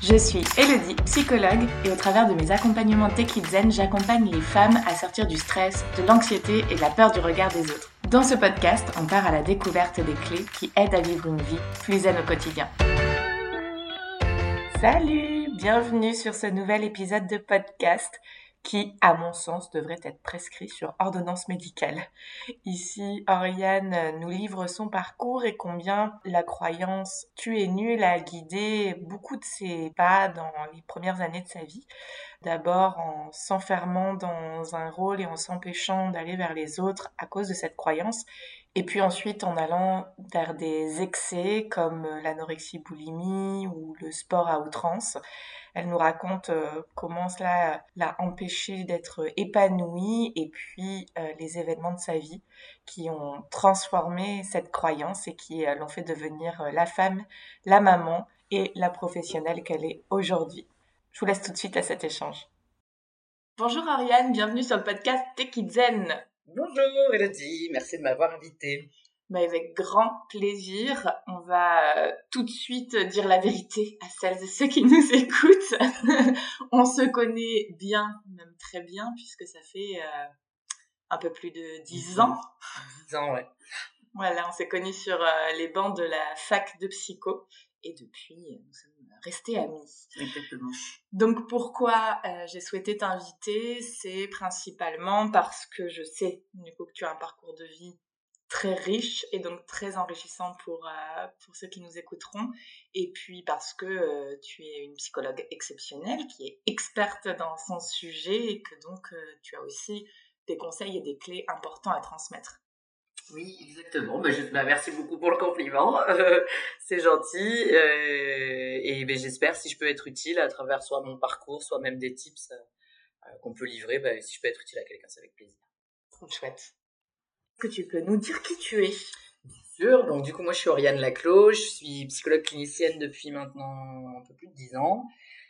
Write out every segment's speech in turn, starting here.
Je suis Elodie, psychologue, et au travers de mes accompagnements Tech Zen, j'accompagne les femmes à sortir du stress, de l'anxiété et de la peur du regard des autres. Dans ce podcast, on part à la découverte des clés qui aident à vivre une vie plus zen au quotidien. Salut, bienvenue sur ce nouvel épisode de podcast qui, à mon sens, devrait être prescrit sur ordonnance médicale. Ici, Oriane nous livre son parcours et combien la croyance tu es nul a guidé beaucoup de ses pas dans les premières années de sa vie. D'abord en s'enfermant dans un rôle et en s'empêchant d'aller vers les autres à cause de cette croyance, et puis ensuite en allant vers des excès comme l'anorexie boulimie ou le sport à outrance. Elle nous raconte euh, comment cela l'a empêché d'être épanouie et puis euh, les événements de sa vie qui ont transformé cette croyance et qui euh, l'ont fait devenir la femme, la maman et la professionnelle qu'elle est aujourd'hui. Je vous laisse tout de suite à cet échange. Bonjour Ariane, bienvenue sur le podcast Zen. Bonjour Elodie, merci de m'avoir invitée mais avec grand plaisir. On va euh, tout de suite dire la vérité à celles et ceux qui nous écoutent. on se connaît bien, même très bien, puisque ça fait euh, un peu plus de dix ans. Dix ans, ouais. Voilà, on s'est connus sur euh, les bancs de la fac de psycho et depuis, nous sommes restés amis. Exactement. Donc pourquoi j'ai souhaité t'inviter, c'est principalement parce que je sais du coup que tu as un parcours de vie très riche et donc très enrichissant pour, euh, pour ceux qui nous écouteront. Et puis parce que euh, tu es une psychologue exceptionnelle qui est experte dans son sujet et que donc euh, tu as aussi des conseils et des clés importants à transmettre. Oui, exactement. Ben, ben, merci beaucoup pour le compliment. c'est gentil. et ben, j'espère si je peux être utile à travers soit mon parcours, soit même des tips qu'on peut livrer. Ben, si je peux être utile à quelqu'un, c'est avec plaisir. Trop chouette que tu peux nous dire qui tu es Bien sûr. Donc, du coup, moi, je suis Oriane Laclos. Je suis psychologue clinicienne depuis maintenant un peu plus de 10 ans.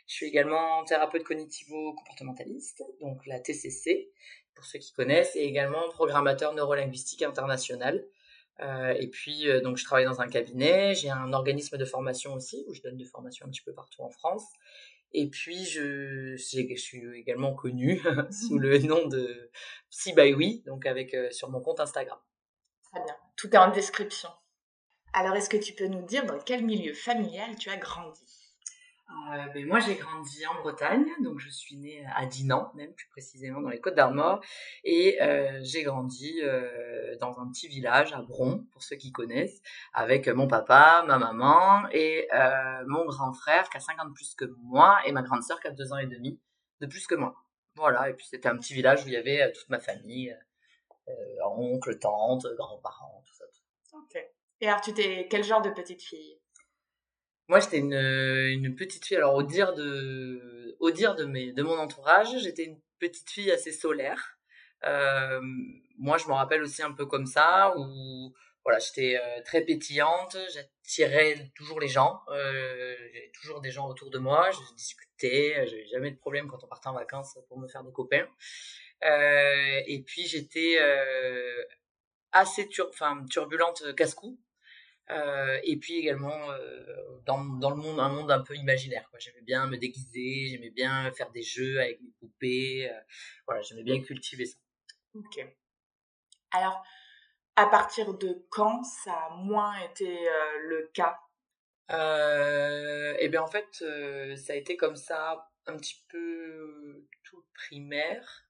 Je suis également thérapeute cognitivo-comportementaliste, donc la TCC, pour ceux qui connaissent, et également programmateur neurolinguistique international. Euh, et puis, euh, donc, je travaille dans un cabinet. J'ai un organisme de formation aussi, où je donne des formations un petit peu partout en France. Et puis, je, je suis également connue sous le nom de Psy by Oui, donc avec, euh, sur mon compte Instagram. Très bien. Tout est en description. Alors, est-ce que tu peux nous dire dans quel milieu familial tu as grandi? Euh, ben moi, j'ai grandi en Bretagne, donc je suis née à Dinan, même plus précisément dans les Côtes d'Armor, et euh, j'ai grandi euh, dans un petit village à Bron, pour ceux qui connaissent, avec mon papa, ma maman et euh, mon grand frère qui a 50 plus que moi et ma grande sœur qui a 2 ans et demi de plus que moi. Voilà, et puis c'était un petit village où il y avait euh, toute ma famille, oncle, tante, grands-parents, tout ça. Ok. Et alors, tu t'es quel genre de petite fille? Moi, j'étais une, une, petite fille. Alors, au dire de, au dire de, mes, de mon entourage, j'étais une petite fille assez solaire. Euh, moi, je me rappelle aussi un peu comme ça, où voilà, j'étais euh, très pétillante, j'attirais toujours les gens, euh, j'avais toujours des gens autour de moi, je discutais, j'avais jamais de problème quand on partait en vacances pour me faire des copains. Euh, et puis, j'étais euh, assez tur turbulente casse-cou. Euh, et puis également euh, dans, dans, le monde, un monde un peu imaginaire. J'aimais bien me déguiser, j'aimais bien faire des jeux avec mes poupées. Euh, voilà, j'aimais bien cultiver ça. Ok. Alors, à partir de quand ça a moins été le cas? Euh, Eh bien, en fait, ça a été comme ça un petit peu tout primaire.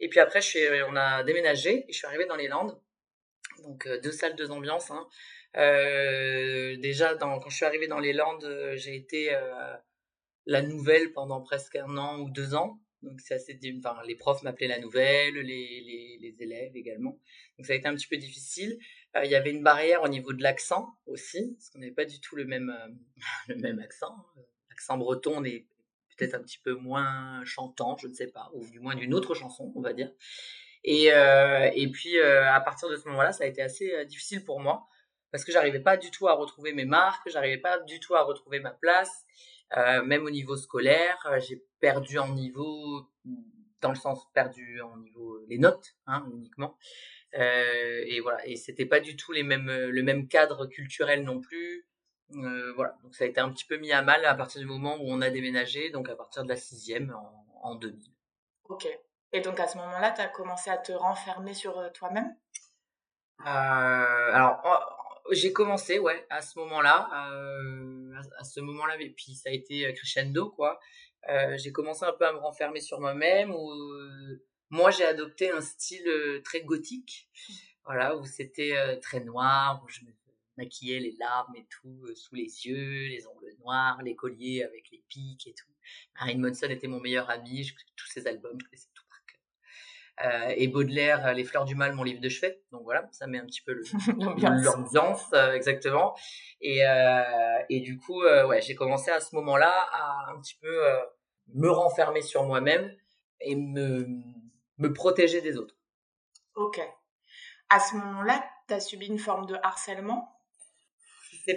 Et puis après, je suis, on a déménagé et je suis arrivée dans les Landes. Donc, deux salles, deux ambiances. Hein. Euh, déjà, quand je suis arrivée dans les Landes, euh, j'ai été euh, la nouvelle pendant presque un an ou deux ans. Donc assez, enfin, les profs m'appelaient la nouvelle, les, élèves également. Donc ça a été un petit peu difficile. Il y avait une barrière au niveau de l'accent aussi, parce qu'on n'avait pas du tout le même, le même accent. L'accent breton est peut-être un petit peu moins chantant, je ne sais pas, ou du moins d'une autre chanson, on va dire. Et, et puis à partir de ce moment-là, ça a été assez difficile pour moi parce que j'arrivais pas du tout à retrouver mes marques, j'arrivais pas du tout à retrouver ma place, euh, même au niveau scolaire, euh, j'ai perdu en niveau, dans le sens perdu en niveau les notes, hein, uniquement. Euh, et voilà, et c'était pas du tout les mêmes, le même cadre culturel non plus. voilà, donc ça a été un petit peu mis à mal à partir du moment où on a déménagé, donc à partir de la sixième en, en 2000. Ok. Et donc à ce moment-là, tu as commencé à te renfermer sur toi-même? Alors, j'ai commencé, ouais, à ce moment-là, à ce moment-là, et puis ça a été crescendo, quoi. j'ai commencé un peu à me renfermer sur moi-même, où moi j'ai adopté un style très gothique, voilà, où c'était très noir, où je me maquillais les larmes et tout sous les yeux, les ongles noirs, les colliers avec les pics et tout. Marilyn Monson était mon meilleur ami, je tous ses albums, je connaissais cœur. et Baudelaire, Les Fleurs du Mal, mon livre de chevet. Donc voilà, ça met un petit peu l'ambiance, exactement. Et, et du coup, ouais, j'ai commencé à ce moment-là à un petit peu me renfermer sur moi-même et me, me protéger des autres. Ok. À ce moment-là, tu as subi une forme de harcèlement?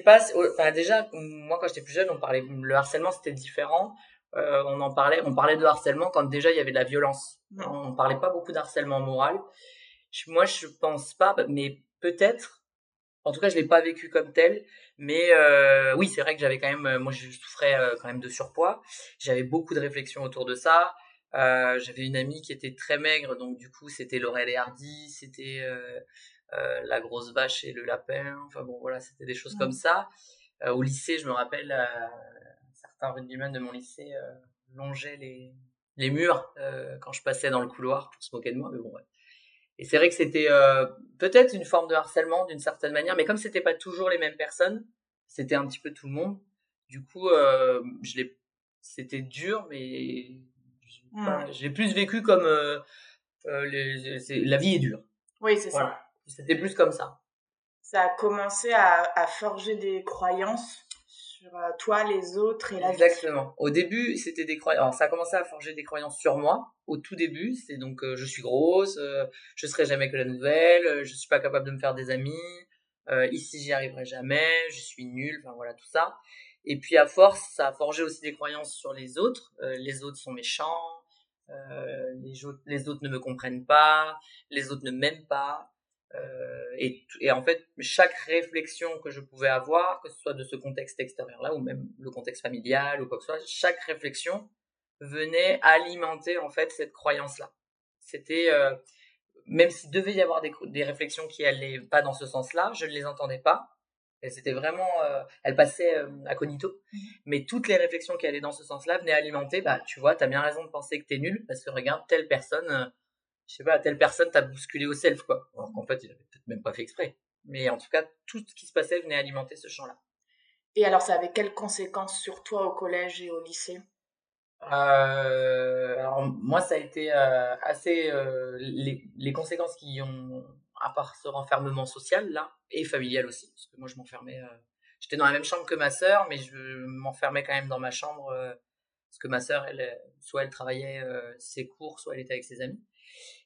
Pas enfin déjà moi quand j'étais plus jeune on parlait le harcèlement c'était différent euh, on en parlait on parlait de harcèlement quand déjà il y avait de la violence mmh. on parlait pas beaucoup d'harcèlement moral moi je pense pas mais peut-être en tout cas je l'ai pas vécu comme tel mais euh, oui c'est vrai que j'avais quand même moi je souffrais euh, quand même de surpoids j'avais beaucoup de réflexions autour de ça j'avais une amie qui était très maigre donc du coup c'était Laurel et Hardy c'était euh, la grosse vache et le lapin. Enfin bon, voilà, c'était des choses comme ça. Euh, au lycée, je me rappelle, euh, certains rugbymen de mon lycée longeaient les, les murs quand je passais dans le couloir pour se moquer de moi. Mais bon, ouais. Et c'est vrai que c'était peut-être une forme de harcèlement d'une certaine manière, mais comme c'était pas toujours les mêmes personnes, c'était un petit peu tout le monde. Du coup, je l'ai, c'était dur, mais mmh. je l'ai plus vécu comme la vie est dure. Oui, c'est ça. C'était plus comme ça. Ça a commencé à, forger des croyances sur euh, toi, les autres et la Exactement. Au début, c'était des croyances. ça a commencé à forger des croyances sur moi. Au tout début, c'est donc euh, je suis grosse, euh, je serai jamais que la nouvelle, je suis pas capable de me faire des amis, ici j'y arriverai jamais, je suis nulle, enfin voilà tout ça. Et puis à force, ça a forgé aussi des croyances sur les autres. les autres sont méchants, les, les autres ne me comprennent pas, les autres ne m'aiment pas. Euh, et, et, en fait, chaque réflexion que je pouvais avoir, que ce soit de ce contexte extérieur-là ou même le contexte familial ou quoi que ce soit, chaque réflexion venait alimenter en fait cette croyance-là. C'était euh, même s'il devait y avoir des, des, réflexions qui allaient pas dans ce sens-là, je ne les entendais pas. C'était vraiment, euh, elle passait à cognito. Mmh. Mais toutes les réflexions qui allaient dans ce sens-là venaient alimenter, bah tu vois, t'as bien raison de penser que t'es nul parce que regarde telle personne je sais pas, telle personne t'a bousculé au self, quoi. Alors qu'en fait, il avait peut-être même pas fait exprès. Mais en tout cas, tout ce qui se passait venait alimenter ce champ-là. Et alors, ça avait quelles conséquences sur toi au collège et au lycée? Euh, Alors, moi, ça a été euh, assez. Euh, les, les, conséquences qui ont. À part ce renfermement social, là, et familial aussi, parce que moi, je m'enfermais. J'étais dans la même chambre que ma sœur, mais je m'enfermais quand même dans ma chambre, parce que ma sœur, elle, soit elle travaillait ses cours, soit elle était avec ses amis.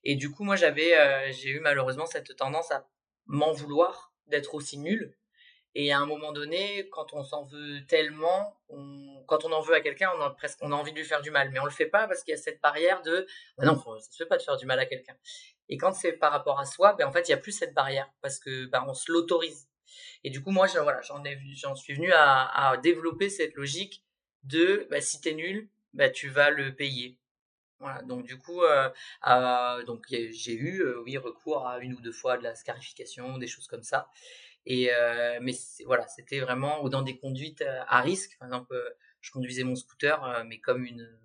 Et du coup, moi, j'avais, euh, j'ai eu malheureusement cette tendance à m'en vouloir d'être aussi nul. Et à un moment donné, quand on s'en veut tellement, quand on en veut à quelqu'un, on a presque, on a envie de lui faire du mal, mais on le fait pas parce qu'il y a cette barrière de, bah non, ça se fait pas de faire du mal à quelqu'un. Et quand c'est par rapport à soi, ben en fait, il y a plus cette barrière parce que ben on se l'autorise. Et du coup, moi, voilà, j'en ai, j'en suis venu à, développer cette logique de, bah, si t'es nul, bah, tu vas le payer. Voilà, donc du coup, euh, donc j'ai eu euh, oui recours à une ou deux fois de la scarification, des choses comme ça. Et euh, mais voilà, c'était vraiment ou dans des conduites à risque. Par exemple, je conduisais mon scooter, mais comme une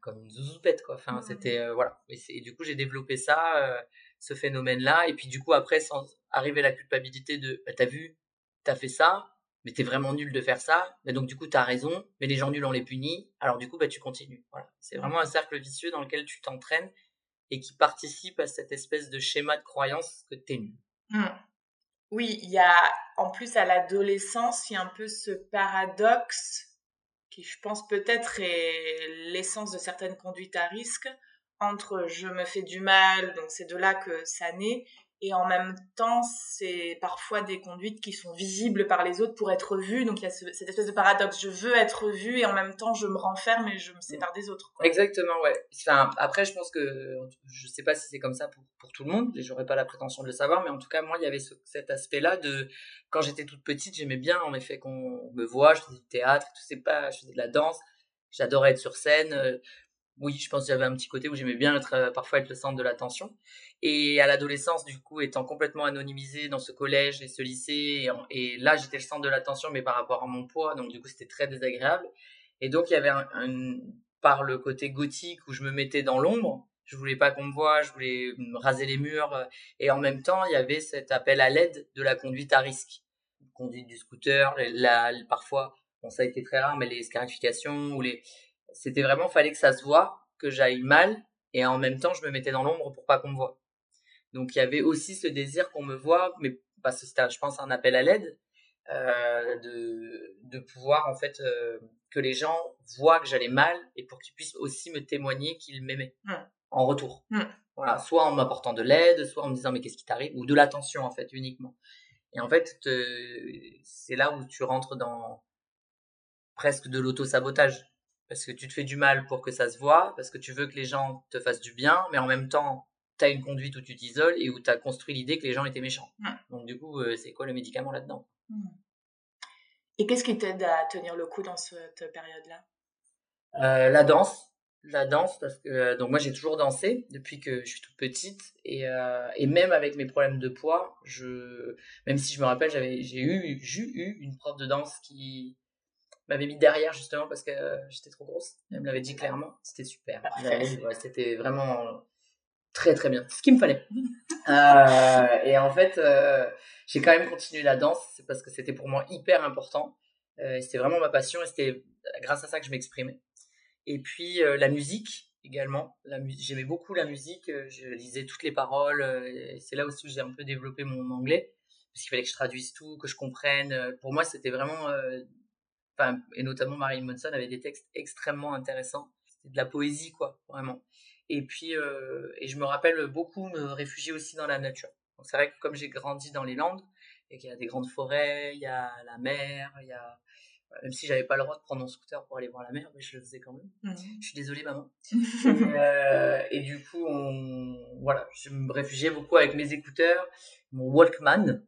comme une zouzoupette quoi. Enfin, mmh. c'était voilà. Et, du coup, j'ai développé ça, ce phénomène-là. Et puis du coup, après, sans arriver à la culpabilité de, bah, t'as vu, t'as fait ça, mais t'es vraiment nul de faire ça, mais donc du coup t'as raison, mais les gens nuls on les punit, alors du coup bah tu continues. Voilà, c'est vraiment un cercle vicieux dans lequel tu t'entraînes et qui participe à cette espèce de schéma de croyance que t'es nul. Mmh. Oui, il y a en plus à l'adolescence, il y a un peu ce paradoxe qui je pense peut-être est l'essence de certaines conduites à risque entre je me fais du mal, donc c'est de là que ça naît, et en même temps, c'est parfois des conduites qui sont visibles par les autres pour être vues. Donc il y a cette espèce de paradoxe. Je veux être vue et en même temps, je me renferme et je me sépare des autres. Exactement, ouais. Enfin, après, je pense que je sais pas si c'est comme ça pour, tout le monde. Et j'aurais pas la prétention de le savoir, mais en tout cas, moi, il y avait cet aspect-là de quand j'étais toute petite, j'aimais bien en effet qu'on me voit. Je faisais du théâtre, je faisais de la danse. J'adorais être sur scène. Oui, je pense qu'il y avait un petit côté où j'aimais bien parfois être le centre de l'attention. Et à l'adolescence, du coup, étant complètement anonymisée dans ce collège et ce lycée, et, là, j'étais le centre de l'attention, mais par rapport à mon poids, donc du coup, c'était très désagréable. Et donc, il y avait par le côté gothique où je me mettais dans l'ombre, je voulais pas qu'on me voie, je voulais raser les murs, euh, et en même temps, il y avait cet appel à l'aide de la conduite à risque, conduite du scooter, parfois, bon, ça a été très rare, mais les scarifications ou les, c'était vraiment, fallait que ça se voit, que j'aille mal, et en même temps, je me mettais dans l'ombre pour pas qu'on me voie. Donc, il y avait aussi ce désir qu'on me voit, mais parce que c'était, je pense, un appel à l'aide, euh, de, de pouvoir, en fait, euh, que les gens voient que j'allais mal et pour qu'ils puissent aussi me témoigner qu'ils m'aimaient mmh. en retour. Mmh. Voilà, soit en m'apportant de l'aide, soit en me disant mais qu'est-ce qui t'arrive, ou de l'attention, en fait, uniquement. Et en fait, c'est là où tu rentres dans presque de l'auto-sabotage parce que tu te fais du mal pour que ça se voit, parce que tu veux que les gens te fassent du bien, mais en même temps, tu as une conduite où tu t'isoles et où tu as construit l'idée que les gens étaient méchants. Donc du coup, euh, c'est quoi le médicament là-dedans? Mmh. Et qu'est-ce qui t'aide à tenir le coup dans cette période-là? Euh, La danse. La danse, parce que euh, donc moi j'ai toujours dansé depuis que je suis toute petite et, et même avec mes problèmes de poids, je même si je me rappelle j'avais j'ai eu j'ai eu une prof de danse qui m'avait mis derrière justement parce que j'étais trop grosse. Elle me l'avait dit clairement. C'était super. C'était vraiment très très bien. Ce qu'il me fallait. euh, et en fait, euh, j'ai quand même continué la danse c'est parce que c'était pour moi hyper important. Euh, c'était vraiment ma passion et c'était grâce à ça que je m'exprimais. Et puis la musique également. J'aimais beaucoup la musique. Je lisais toutes les paroles. c'est là aussi où j'ai un peu développé mon anglais parce qu'il fallait que je traduise tout, que je comprenne. Pour moi, c'était vraiment et notamment Marilyn Manson avait des textes extrêmement intéressants. C'était de la poésie, quoi, vraiment. Et puis, euh, et je me rappelle beaucoup me réfugier aussi dans la nature. c'est vrai que comme j'ai grandi dans les Landes, et qu'il y a des grandes forêts, il y a la mer, il y a même si j'avais pas le droit de prendre mon scooter pour aller voir la mer, mais je le faisais quand même. Mmh. Je suis désolée, maman. Euh, et, du coup, on, voilà, je me réfugiais beaucoup avec mes écouteurs, mon Walkman,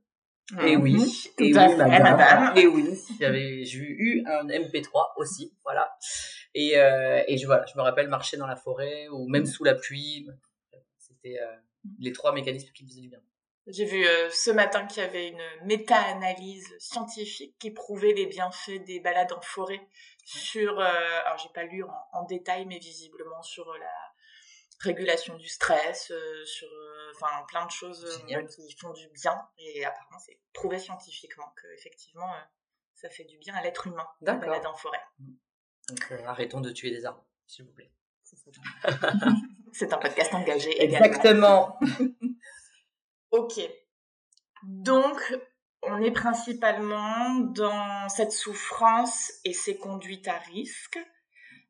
et oui, mhm. et oui, madame. Et oui, j'avais, j'ai eu un MP3 aussi, voilà. Et, euh, et je, voilà, je me rappelle marcher dans la forêt ou même sous la pluie. C'était euh, les trois mécanismes qui me faisaient du bien. J'ai vu euh, ce matin qu'il y avait une méta-analyse scientifique qui prouvait les bienfaits des balades en forêt sur, alors j'ai pas lu en, en, détail, mais visiblement sur la régulation du stress, euh, sur euh, enfin plein de choses euh, qui font du bien. Et apparemment, c'est prouvé scientifiquement que effectivement, ça fait du bien à l'être humain de balade en forêt. Mm. Donc arrêtons de tuer des arbres, s'il vous plaît. C'est un podcast engagé. Exactement. ok. Donc, on est principalement dans cette souffrance et ces conduites à risque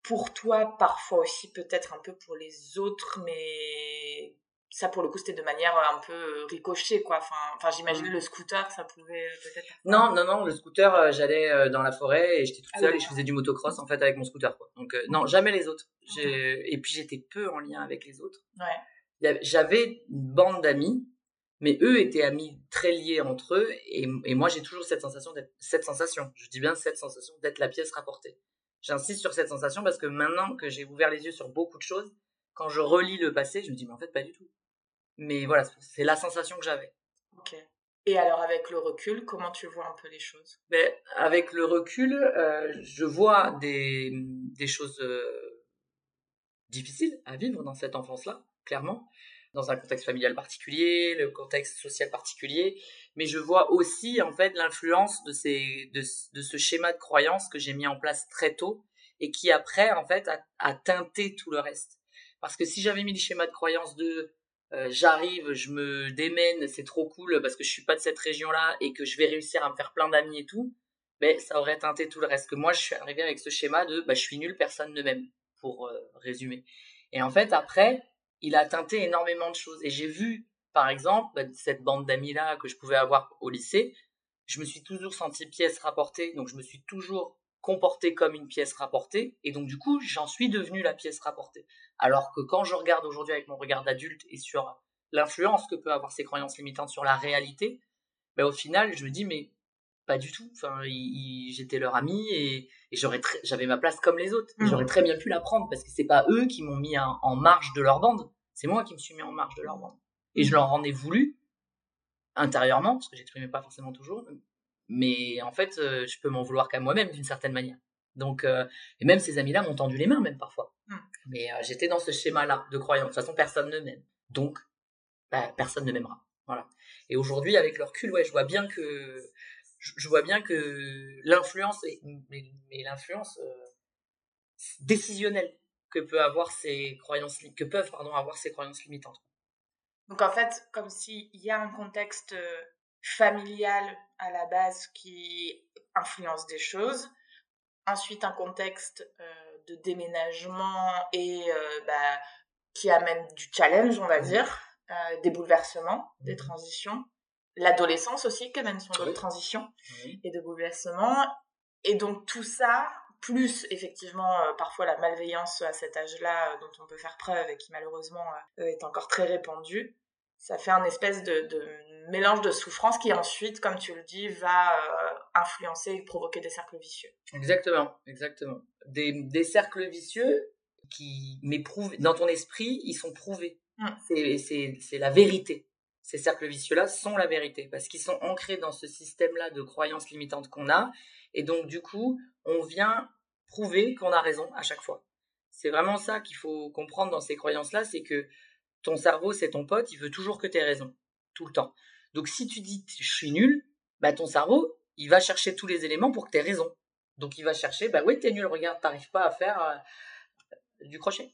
pour toi, parfois aussi peut-être un peu pour les autres, mais ça pour le coup c'était de manière un peu ricochet quoi. Enfin, enfin j'imagine mmh. le scooter, ça pouvait peut-être. Non, non, non, le scooter, euh, j'allais euh, dans la forêt et j'étais toute ah seule et je faisais du motocross en fait avec mon scooter quoi. Donc euh, non, jamais les autres. Et puis j'étais peu en lien avec les autres. Ouais. J'avais une bande d'amis, mais eux étaient amis très liés entre eux et, et moi j'ai toujours cette sensation cette sensation. Je dis bien cette sensation d'être la pièce rapportée. J'insiste sur cette sensation parce que maintenant que j'ai ouvert les yeux sur beaucoup de choses, quand je relis le passé, je me dis, mais en fait, pas du tout. Mais voilà, c'est la sensation que j'avais. Ok. Et alors, avec le recul, comment tu vois un peu les choses? Ben, Avec le recul, euh, je vois des, des choses euh, difficiles à vivre dans cette enfance-là, clairement dans un contexte familial particulier, le contexte social particulier, mais je vois aussi en fait l'influence de ces de, de, ce schéma de croyance que j'ai mis en place très tôt et qui après en fait a, teinté tout le reste. Parce que si j'avais mis le schéma de croyance de euh, j'arrive, je me démène, c'est trop cool parce que je suis pas de cette région-là et que je vais réussir à me faire plein d'amis et tout, ben ça aurait teinté tout le reste. Que moi je suis arrivé avec ce schéma de bah, je suis nul, personne ne m'aime, pour euh, résumer. Et en fait après il a teinté énormément de choses. Et j'ai vu par exemple, bah, cette bande d'amis-là que je pouvais avoir au lycée, je me suis toujours senti pièce rapportée, donc je me suis toujours comporté comme une pièce rapportée, et donc du coup, j'en suis devenu la pièce rapportée. Alors que quand je regarde aujourd'hui avec mon regard d'adulte et sur l'influence que peut avoir ces croyances limitantes sur la réalité, bah, au final, je me dis, mais pas du tout. Enfin, j'étais leur ami et, j'aurais j'avais ma place comme les autres. Mmh. J'aurais très bien pu la prendre parce que c'est pas eux qui m'ont mis en marge de leur bande, c'est moi qui me suis mis en marge de leur bande. Et je leur en ai voulu intérieurement parce que j'exprimais pas forcément toujours, mais en fait, euh, je peux m'en vouloir qu'à moi-même d'une certaine manière. Donc, euh, et même ces amis-là m'ont tendu les mains même parfois. Mmh. Mais euh, j'étais dans ce schéma-là de croyance. De toute façon, personne ne m'aime. Donc, bah, personne ne m'aimera. Voilà. Et aujourd'hui, avec leur recul, ouais, je vois bien que je, vois bien que l'influence, mais, l'influence décisionnelle que peut avoir ces croyances, que peuvent pardon avoir ces croyances limitantes. Donc en fait, comme s'il y a un contexte familial à la base qui influence des choses. Ensuite, un contexte euh, de déménagement et euh, bah, qui amène du challenge, on va dire, euh, des bouleversements, des transitions. L'adolescence aussi qui amène son lot de transitions et de bouleversements. Et donc tout ça, plus effectivement parfois la malveillance à cet âge-là dont on peut faire preuve et qui malheureusement est encore très répandue, ça fait un espèce de, mélange de souffrance qui ensuite, comme tu le dis, va euh, influencer et provoquer des cercles vicieux. Exactement, exactement. Des, cercles vicieux qui, mais dans ton esprit, ils sont prouvés. Mm. C'est la vérité. Ces cercles vicieux-là sont la vérité parce qu'ils sont ancrés dans ce système-là de croyances limitantes qu'on a. Et donc, du coup, on vient prouver qu'on a raison à chaque fois. C'est vraiment ça qu'il faut comprendre dans ces croyances-là, c'est que ton cerveau, c'est ton pote, il veut toujours que tu aies raison, tout le temps. Donc si tu dis je suis nul, bah ton cerveau, il va chercher tous les éléments pour que tu aies raison. Donc il va chercher, bah oui, es nul, regarde, t'arrives pas à faire euh, du crochet.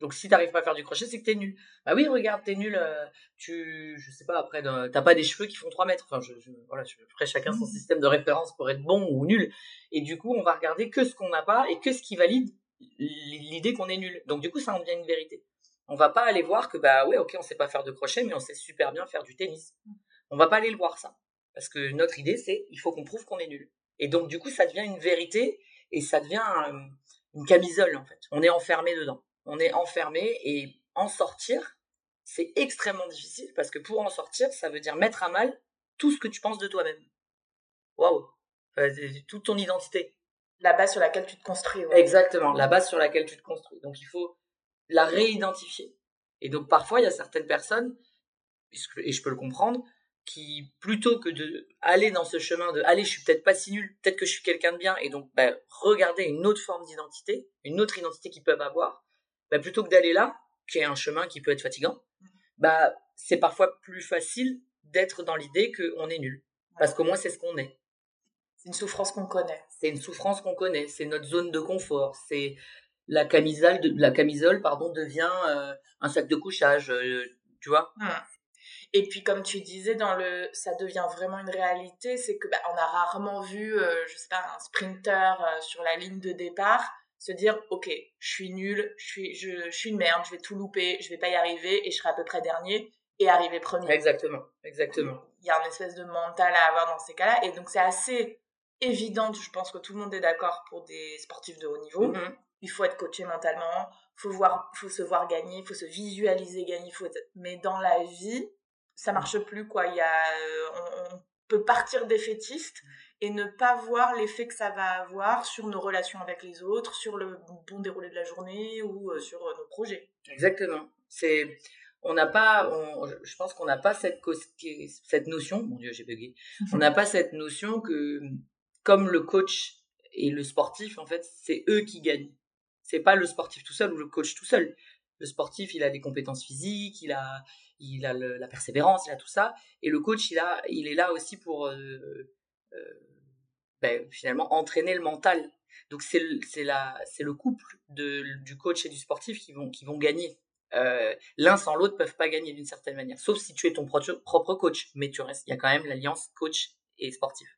Donc si t'arrives pas à faire du crochet, c'est que tu es nul. Bah oui, regarde, tu es nul, euh, tu, je sais pas, après, t'as pas des cheveux qui font 3 mètres. Enfin, je, voilà, après chacun son mmh. système de référence pour être bon ou nul. Et du coup, on va regarder que ce qu'on n'a pas et que ce qui valide l'idée qu'on est nul. Donc du coup, ça en devient une vérité. On va pas aller voir que bah ouais, ok, on sait pas faire de crochet, mais on sait super bien faire du tennis. On va pas aller le voir ça, parce que notre idée c'est il faut qu'on prouve qu'on est nul. Et donc du coup, ça devient une vérité et ça devient une camisole en fait. On est enfermé dedans. On est enfermé et en sortir, c'est extrêmement difficile parce que pour en sortir, ça veut dire mettre à mal tout ce que tu penses de toi-même. Waouh, toute ton identité. La base sur laquelle tu te construis. Exactement, la base sur laquelle tu te construis. Donc il faut la réidentifier. Et donc parfois, il y a certaines personnes, et je peux le comprendre, qui plutôt que de aller dans ce chemin de allez, je suis peut-être pas si nul, peut-être que je suis quelqu'un de bien, et donc bah, regarder une autre forme d'identité, une autre identité qu'ils peuvent avoir, bah, plutôt que d'aller là, qui est un chemin qui peut être fatigant, bah c'est parfois plus facile d'être dans l'idée qu'on est nul, parce qu'au moins c'est ce qu'on est. C'est une souffrance qu'on connaît. C'est une souffrance qu'on connaît, c'est notre zone de confort, c'est la camisole, de, la camisole pardon, devient euh, un sac de couchage, euh, tu vois. Mmh. Et puis comme tu disais, dans le, ça devient vraiment une réalité, c'est que bah, on a rarement vu, euh, je sais pas, un sprinter sur la ligne de départ se dire, ok, je suis nul, je suis, je, je suis une merde, je vais tout louper, je vais pas y arriver et je serai à peu près dernier et arriver premier. Exactement, exactement. Il y a une espèce de mental à avoir dans ces cas-là et donc c'est assez évident, je pense que tout le monde est d'accord pour des sportifs de haut niveau. Mmh il faut être coaché mentalement, faut voir, faut se voir gagner, il faut se visualiser gagner, faut mais dans la vie, ça marche plus quoi. Il y a, euh, on, peut partir défaitiste et ne pas voir l'effet que ça va avoir sur nos relations avec les autres, sur le bon déroulé de la journée ou euh, sur euh, nos projets. Exactement. C'est on n'a pas, je pense qu'on n'a pas cette, cette notion, mon Dieu, j'ai bugué, on n'a pas cette notion que, comme le coach et le sportif, en fait, c'est eux qui gagnent c'est pas le sportif tout seul ou le coach tout seul. Le sportif, il a des compétences physiques, il a, il a la persévérance, il a tout ça. Et le coach, il, a, il est là aussi pour euh, ben, finalement entraîner le mental. Donc c'est le couple de, du coach et du sportif qui vont, qui vont gagner. Euh, l'un sans l'autre peuvent pas gagner d'une certaine manière, sauf si tu es ton propre coach. Mais tu restes, il y a quand même l'alliance coach et sportif.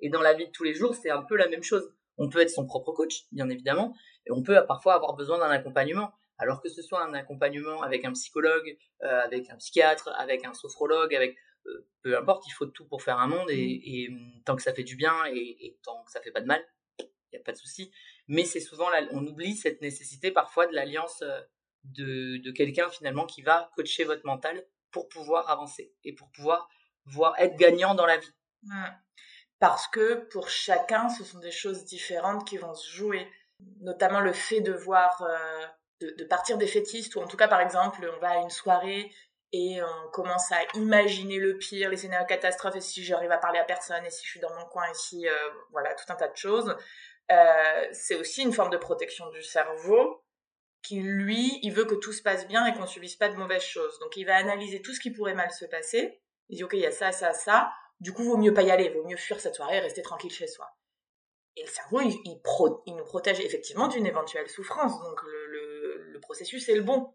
Et dans la vie de tous les jours, c'est un peu la même chose. On peut être son propre coach, bien évidemment, et on peut parfois avoir besoin d'un accompagnement. Alors que ce soit un accompagnement avec un psychologue, euh, avec un psychiatre, avec un sophrologue, avec euh, peu importe, il faut tout pour faire un monde et, mmh. Mmh, tant que ça fait du bien et, tant que ça fait pas de mal, il n'y a pas de souci. Mais c'est souvent là, on oublie cette nécessité parfois de l'alliance euh, de, de quelqu'un finalement qui va coacher votre mental pour pouvoir avancer et pour pouvoir voir être gagnant dans la vie. Mmh. Parce que pour chacun, ce sont des choses différentes qui vont se jouer. Notamment le fait de voir, euh, de, de, partir des fétistes, ou en tout cas, par exemple, on va à une soirée et on commence à imaginer le pire, les scénarios catastrophes, et si j'arrive à parler à personne, et si je suis dans mon coin, et si, euh, voilà, tout un tas de choses. Euh, c'est aussi une forme de protection du cerveau qui, lui, il veut que tout se passe bien et qu'on subisse pas de mauvaises choses. Donc, il va analyser tout ce qui pourrait mal se passer. Il dit, OK, il y a ça, ça, ça. Du coup, vaut mieux pas y aller, vaut mieux fuir cette soirée et rester tranquille chez soi. Et le cerveau, il, nous protège effectivement d'une éventuelle souffrance. Donc, le, le, le processus est le bon.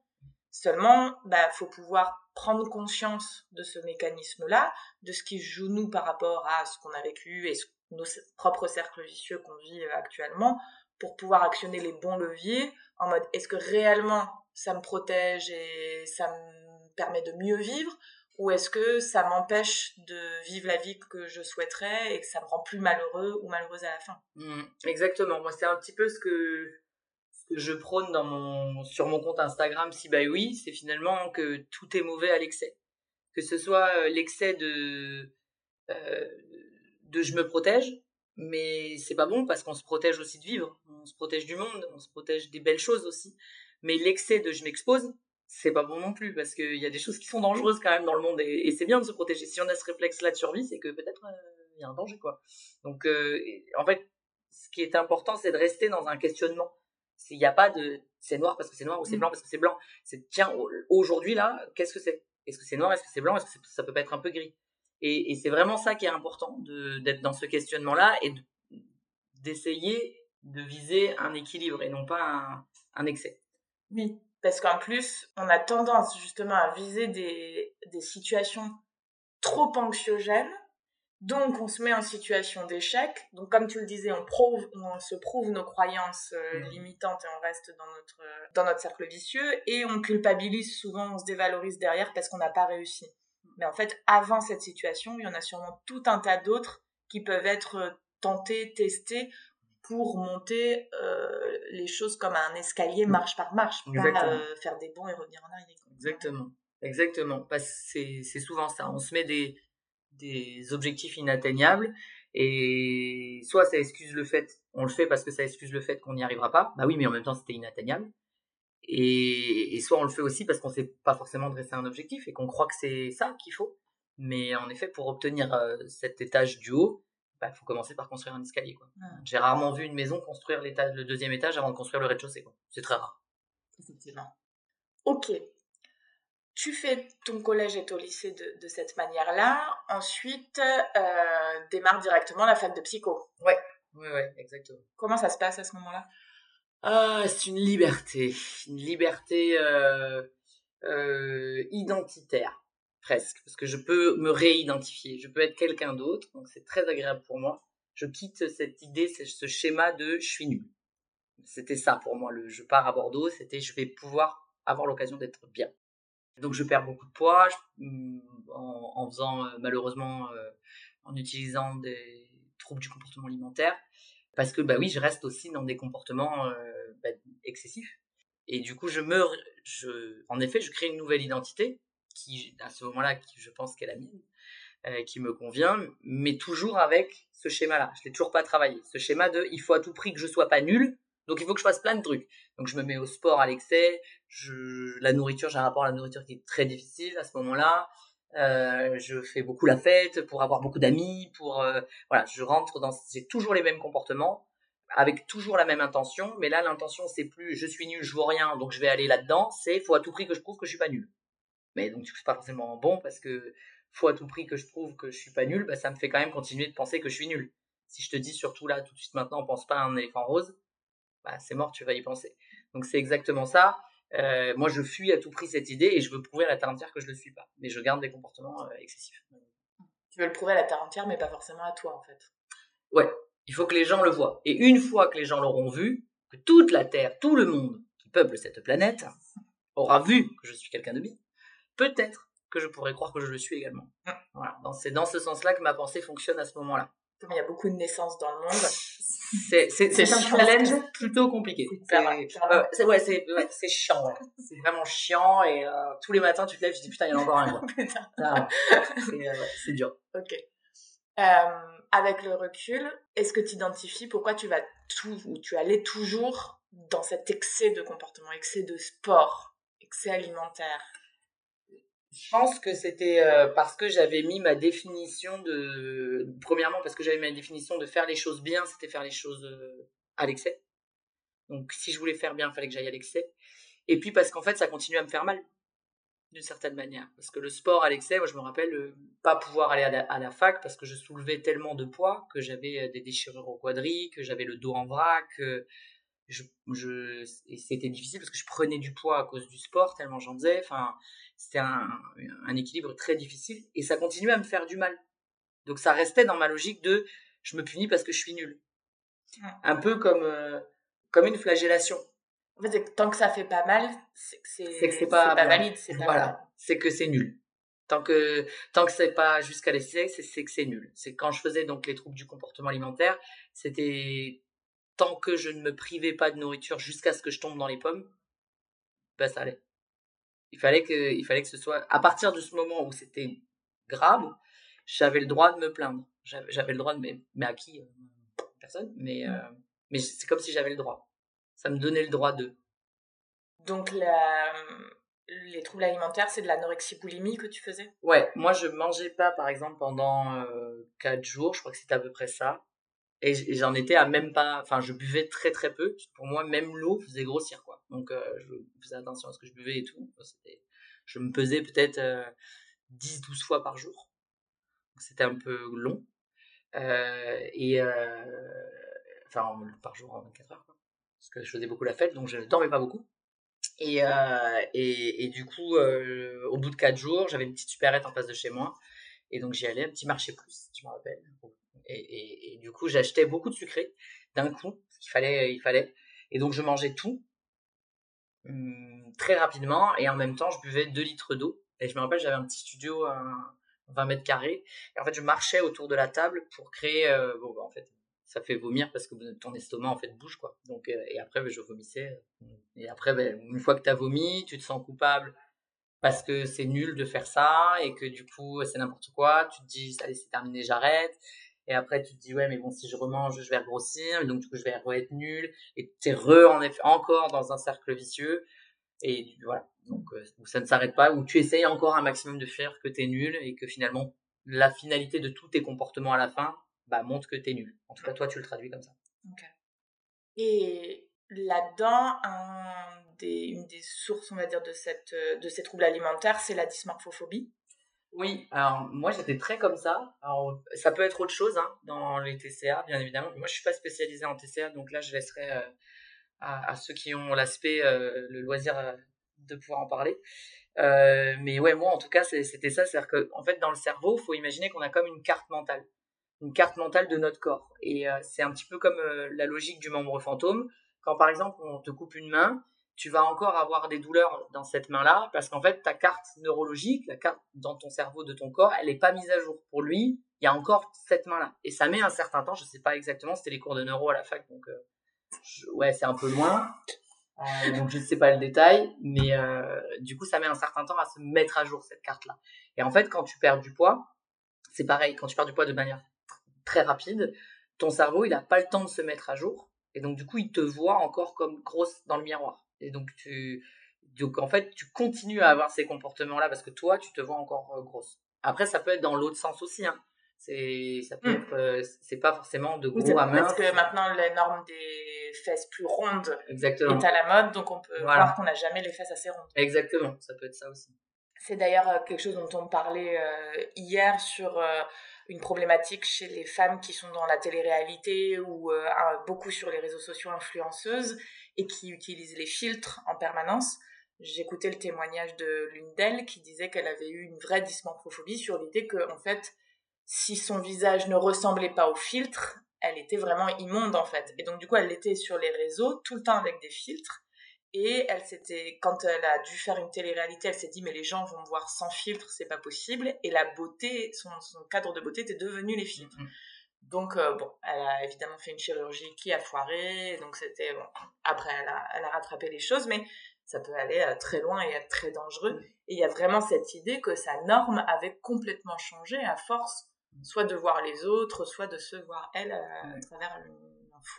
Seulement, bah, faut pouvoir prendre conscience de ce mécanisme-là, de ce qui joue nous par rapport à ce qu'on a vécu et nos propres cercles vicieux qu'on vit euh, actuellement, pour pouvoir actionner les bons leviers en mode est-ce que réellement ça me protège et ça me permet de mieux vivre ou est-ce que ça m'empêche de vivre la vie que je souhaiterais et que ça me rend plus malheureux ou malheureuse à la fin? Mmh, Exactement, moi c'est un petit peu ce que je prône dans mon, sur mon compte Instagram, si bah oui, c'est finalement que tout est mauvais à l'excès. Que ce soit euh, l'excès de, euh, de je me protège, mais c'est pas bon parce qu'on se protège aussi de vivre, on se protège du monde, on se protège des belles choses aussi. Mais l'excès de je m'expose, c'est pas bon non plus parce qu'il y a des choses qui sont dangereuses quand même dans le monde et, c'est bien de se protéger. Si on a ce réflexe-là de survie, c'est que peut-être euh, il y a un danger quoi. Donc en fait, ce qui est important, c'est de rester dans un questionnement il n'y a pas de c'est noir parce que c'est noir ou c'est mm. blanc parce que c'est blanc. C'est tiens, aujourd'hui là, qu'est-ce que c'est? Est-ce que c'est noir? Est-ce que c'est blanc? Est-ce que ça peut pas être un peu gris? Et, c'est vraiment ça qui est important d'être dans ce questionnement-là et d'essayer de, viser un équilibre et non pas un, un excès. Oui, parce qu'en plus, on a tendance justement à viser des, des situations trop anxiogènes donc, on se met en situation d'échec. Donc, comme tu le disais, on, prouve, on se prouve nos croyances euh, mmh. limitantes et on reste dans notre, euh, dans notre cercle vicieux. Et on culpabilise souvent, on se dévalorise derrière parce qu'on n'a pas réussi. Mais en fait, avant cette situation, il y en a sûrement tout un tas d'autres qui peuvent être euh, tentés, testés pour monter les choses comme un escalier marche par marche, pas faire des bons et revenir en arrière. Exactement. Exactement. c'est souvent ça. On se met des, des objectifs inatteignables et soit ça excuse le fait, on le fait parce que ça excuse le fait qu'on n'y arrivera pas, bah oui, mais en même temps c'était inatteignable. Et, soit on le fait aussi parce qu'on ne sait pas forcément dresser un objectif et qu'on croit que c'est ça qu'il faut. Mais en effet, pour obtenir euh, cet étage du haut, il bah, faut commencer par construire un escalier. Ah. J'ai rarement vu une maison construire le deuxième étage avant de construire le rez-de-chaussée. C'est très rare. Effectivement. Ok, tu fais ton collège et ton lycée de, cette manière-là. Ensuite, euh, démarre directement la fac de psycho. Ouais, ouais, ouais, exactement. Comment ça se passe à ce moment-là? Ah, C'est une liberté. Une liberté euh, euh, identitaire, presque. Parce que je peux me réidentifier. Je peux être quelqu'un d'autre. Donc, c'est très agréable pour moi. Je quitte cette idée, ce schéma de je suis nul. C'était ça pour moi. Le, je pars à Bordeaux, c'était je vais pouvoir avoir l'occasion d'être bien. Donc je perds beaucoup de poids mm, en, faisant euh, malheureusement euh, en utilisant des troubles du comportement alimentaire. Parce que bah oui je reste aussi dans des comportements euh, bah, excessifs. Et du coup je me je en effet je crée une nouvelle identité qui à ce moment-là qui je pense qu'est la mienne qui me convient mais toujours avec ce schéma là je l'ai toujours pas travaillé. Ce schéma de il faut à tout prix que je sois pas nul donc il faut que je fasse plein de trucs. Donc je me mets au sport à l'excès. Je... La nourriture, j'ai un rapport à la nourriture qui est très difficile à ce moment-là. Euh, je fais beaucoup la fête pour avoir beaucoup d'amis. Pour euh, voilà, je rentre dans. J'ai toujours les mêmes comportements avec toujours la même intention. Mais là, l'intention c'est plus je suis nul, je vaux rien, donc je vais aller là-dedans. C'est faut à tout prix que je prouve que je suis pas nul. Mais donc c'est pas forcément bon parce que faut à tout prix que je prouve que je suis pas nul, bah, ça me fait quand même continuer de penser que je suis nul. Si je te dis surtout là tout de suite maintenant, on pense pas à un éléphant rose bah, c'est mort, tu vas y penser. Donc c'est exactement ça. Euh, moi, je fuis à tout prix cette idée et je veux prouver à la terre entière que je le suis pas. Mais je garde des comportements euh, excessifs. Tu veux le prouver à la terre entière, mais pas forcément à toi, en fait. Ouais, il faut que les gens le voient. Et une fois que les gens l'auront vu, que toute la terre, tout le monde qui peuple cette planète aura vu que je suis quelqu'un de bien, peut-être que je pourrais croire que je le suis également. Mm. Voilà. C'est dans ce sens-là que ma pensée fonctionne à ce moment-là. Comme il y a beaucoup de naissances dans le monde. C'est c'est- un challenge plutôt compliqué. C'est ouais, c'est ouais, c'est chiant. ouais. C'est vraiment chiant et euh, tous les matins tu te lèves, tu te dis putain, il y en a encore un. Putain. Ah, ouais. C'est euh, c'est dur. Ok. Euh, avec le recul, est-ce que tu identifies pourquoi tu vas tout ou tu allais toujours dans cet excès de comportement, excès de sport, excès alimentaire? Je pense que c'était euh, parce que j'avais mis ma définition de. Premièrement, parce que j'avais mis ma définition de faire les choses bien, c'était faire les choses euh, à l'excès. Donc, si je voulais faire bien, il fallait que j'aille à l'excès. Et puis, parce qu'en fait, ça continuait à me faire mal, d'une certaine manière. Parce que le sport à l'excès, moi, je me rappelle euh, pas pouvoir aller à la, fac parce que je soulevais tellement de poids que j'avais des déchirures au quadri, que j'avais le dos en vrac. Je, je, et c'était difficile parce que je prenais du poids à cause du sport, tellement j'en faisais. Enfin, c'était un, un équilibre très difficile et ça continuait à me faire du mal. Donc ça restait dans ma logique de je me punis parce que je suis nul. Un peu comme, euh, comme une flagellation. En fait, tant que ça fait pas mal, c'est que c'est pas valide, pas Voilà, c'est que c'est nul. Tant que tant que c'est pas jusqu'à c'est c'est que c'est nul. C'est quand je faisais donc les troubles du comportement alimentaire, c'était tant que je ne me privais pas de nourriture jusqu'à ce que je tombe dans les pommes, ben ça allait. Il fallait que il fallait que ce soit à partir de ce moment où c'était grave, j'avais le droit de me plaindre. J'avais le droit de mais, mais à qui Personne, mais euh, mais c'est comme si j'avais le droit. Ça me donnait le droit de. Donc la- les troubles alimentaires, c'est de l'anorexie boulimie que tu faisais? Ouais, moi je mangeais pas par exemple pendant euh, 4 jours, je crois que c'était à peu près ça. Et j'en étais à même pas, enfin je buvais très très peu. Pour moi, même l'eau faisait grossir quoi. Donc euh, je faisais attention à ce que je buvais et tout. Je me pesais peut-être 10-12 fois par jour. C'était un peu long. Euh, et euh, enfin en- par jour en 24 heures. Parce que je faisais beaucoup la fête, donc je ne dormais pas beaucoup. Et, euh, et, et du coup, euh, au bout de quatre jours, j'avais une petite supérette en face de chez moi. Et donc, j'y allais, un petit marché plus, je me rappelle. Et, du coup, j'achetais beaucoup de sucré d'un coup, parce qu'il fallait, il fallait. Et donc, je mangeais tout hum, très rapidement. Et en même temps, je buvais 2 litres d'eau. Et je me rappelle, j'avais un petit studio à 20 mètres carrés. Et en fait, je marchais autour de la table pour créer. euh, bon, bah, en fait, ça fait vomir parce que ton estomac en fait bouge quoi. Donc euh, et après ben, je vomissais et après ben, une fois que tu as vomi, tu te sens coupable parce que c'est nul de faire ça et que du coup c'est n'importe quoi, tu te dis allez c'est terminé, j'arrête. Et après tu te dis ouais mais bon si je remange, je vais grossir, donc je vais être nul et tu es re en effet encore dans un cercle vicieux et voilà. Donc euh, ça ne s'arrête pas où tu essayes encore un maximum de faire que tu es nul et que finalement la finalité de tous tes comportements à la fin bah, montre que t'es nul. En tout cas, toi, tu le traduis comme ça. Et là-dedans, une des sources, on va dire, de, cette, de ces troubles alimentaires, c'est la dysmorphophobie. Oui, alors moi j'étais très comme ça. Alors ça peut être autre chose hein, dans les TCA, bien évidemment. Moi je suis pas spécialisée en TCA, donc là je laisserai euh, à, ceux qui ont l'aspect, euh, le loisir euh, de pouvoir en parler. Mais ouais, moi en tout cas c'était ça, c'est-à-dire que en fait dans le cerveau, faut imaginer qu'on a comme une carte mentale une carte mentale de notre corps. Et c'est un petit peu comme la logique du membre fantôme. Quand par exemple on te coupe une main, tu vas encore avoir des douleurs dans cette main-là parce qu'en fait ta carte neurologique, la carte dans ton cerveau de ton corps, elle n'est pas mise à jour. Pour lui, il y a encore cette main-là. Et ça met un certain temps, je sais pas exactement, c'était les cours de neuro à la fac, donc euh, je, ouais c'est un peu loin. Euh, donc je ne sais pas le détail, mais euh, du coup ça met un certain temps à se mettre à jour cette carte-là. Et en fait quand tu perds du poids, c'est pareil, quand tu perds du poids de manière très rapide, ton cerveau, il n'a pas le temps de se mettre à jour. Et donc, du coup, il te voit encore comme grosse dans le miroir. Et donc, tu, donc en fait, tu continues à avoir ces comportements-là parce que toi, tu te vois encore euh, grosse. Après, ça peut être dans l'autre sens aussi. Hein. C'est, ça peut Mm. être, euh, c'est pas forcément de gros Oui, à mince. parce que maintenant, la norme des fesses plus rondes Exactement. est à la mode, donc on peut Voilà. voir qu'on n'a jamais les fesses assez rondes. Exactement. Ça peut être ça aussi. C'est d'ailleurs euh, quelque chose dont on parlait euh, hier sur euh, une problématique chez les femmes qui sont dans la télé-réalité ou euh, beaucoup sur les réseaux sociaux influenceuses et qui utilisent les filtres en permanence. J'écoutais le témoignage de l'une d'elles qui disait qu'elle avait eu une vraie dysmorphophobie sur l'idée que, en fait, si son visage ne ressemblait pas au filtre, elle était vraiment immonde en fait. Et donc du coup, elle était sur les réseaux tout le temps avec des filtres Et elle s'était, quand elle a dû faire une télé-réalité, elle s'est dit mais les gens vont me voir sans filtre, c'est pas possible. Et la beauté, son, cadre de beauté était devenu les filtres. Mm-hmm. Donc euh, bon, elle a évidemment fait une chirurgie qui a foiré, donc c'était bon. Après, elle a, elle a rattrapé les choses, mais ça peut aller euh, très loin et être très dangereux. Mm. Et il y a vraiment cette idée que sa norme avait complètement changé à force, soit de voir les autres, soit de se voir elle euh, à travers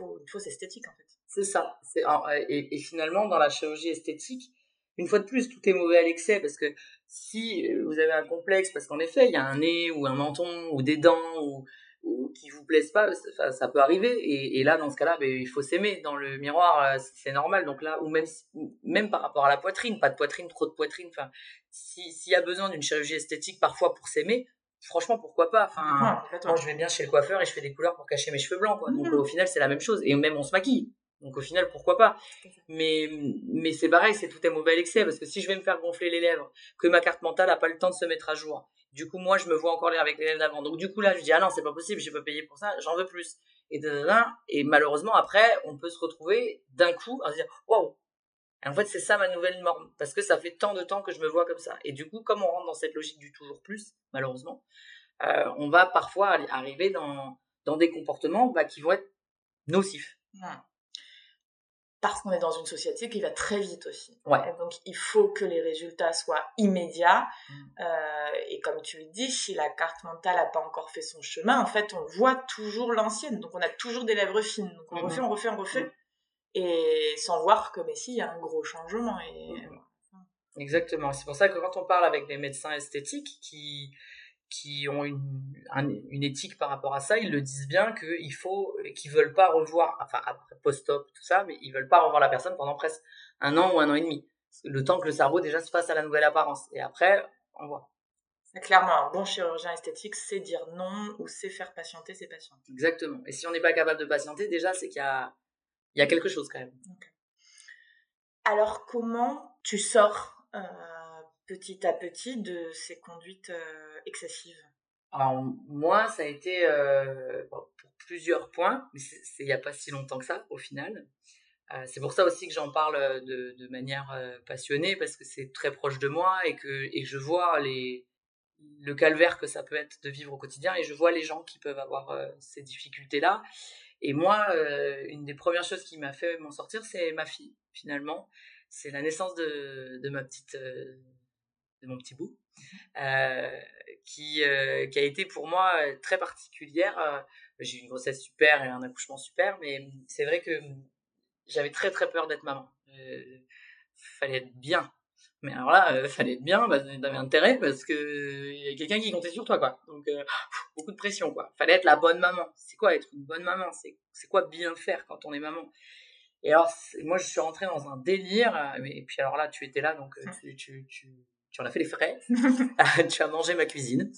une, une fausse esthétique en fait. C'est ça. C'est, et, finalement, dans la chirurgie esthétique, une fois de plus, tout est mauvais à l'excès parce que si euh, vous avez un complexe, parce qu'en effet, il y a un nez ou un menton ou des dents ou, ou qui vous plaisent pas, ça, peut arriver. Et, et, là, dans ce cas-là, ben, il faut s'aimer dans le miroir, euh, c'est normal. Donc là, ou même même par rapport à la poitrine, pas de poitrine, trop de poitrine. Enfin, s'il y a besoin d'une chirurgie esthétique parfois pour s'aimer, franchement, pourquoi pas? Enfin, moi, je vais bien chez le coiffeur et je fais des couleurs pour cacher mes cheveux blancs. Quoi. Donc mmh. au final, c'est la même chose. Et même on se maquille. Donc au final, pourquoi pas? Mais mais c'est pareil, c'est tout est mauvais excès parce que si je vais me faire gonfler les lèvres, que ma carte mentale a pas le temps de se mettre à jour, du coup moi je me vois encore lire avec les lèvres d'avant. Donc du coup là je dis ah non c'est pas possible, j'ai pas payé pour ça, j'en veux plus. Et et malheureusement après on peut se retrouver d'un coup à se dire waouh. En fait c'est ça ma nouvelle norme parce que ça fait tant de temps que je me vois comme ça. Et du coup comme on rentre dans cette logique du toujours plus malheureusement, euh, on va parfois arriver dans dans des comportements bah, qui vont être nocifs parce qu'on est dans une société qui va très vite aussi. Donc il faut que les résultats soient immédiats. Mm. Euh, et comme tu le dis, si la carte mentale n'a pas encore fait son chemin, en fait, on voit toujours l'ancienne. Donc on a toujours des lèvres fines. Donc on refait, on refait, on refait. Mm. Et sans voir que, mais si, il y a un gros changement. Et... Exactement. C'est pour ça que quand on parle avec des médecins esthétiques qui qui ont une, une éthique par rapport à ça, ils le disent bien qu'il faut, qu'ils veulent pas revoir, enfin après post-op tout ça, mais ils veulent pas revoir la personne pendant presque un an ou un an et demi, le temps que le cerveau déjà se fasse à la nouvelle apparence. Et après, on voit. Clairement, un bon chirurgien esthétique, c'est dire non ou c'est faire patienter ses patients. Exactement. Et si on n'est pas capable de patienter, déjà, c'est qu'il y a, il y a quelque chose quand même. Alors, comment tu sors euh, petit à petit de ces conduites euh, excessives? Alors, moi, ça a été euh, pour plusieurs points, mais il n'y a pas si longtemps que ça, au final. C'est pour ça aussi que j'en parle de, de manière passionnée, parce que c'est très proche de moi et que, et je vois les, le calvaire que ça peut être de vivre au quotidien et je vois les gens qui peuvent avoir ces difficultés-là. Et moi, une des premières choses qui m'a fait m'en sortir, c'est ma fille, finalement. C'est la naissance de, de de mon petit bout, euh, qui, euh, qui a été pour moi euh, très particulière. J'ai eu une grossesse super et un accouchement super, mais c'est vrai que j'avais très très peur d'être maman. fallait être bien. Mais alors là, fallait être bien, bah, t'avais intérêt parce que y a quelqu'un qui comptait sur toi, quoi. Donc beaucoup de pression, quoi. Fallait être la bonne maman. C'est quoi être une bonne maman? C'est c'est quoi bien faire quand on est maman? Et alors moi, je suis rentrée dans un délire. Et puis alors là, tu étais là, donc tu, tu, tu tu en as fait les frais, tu as mangé ma cuisine.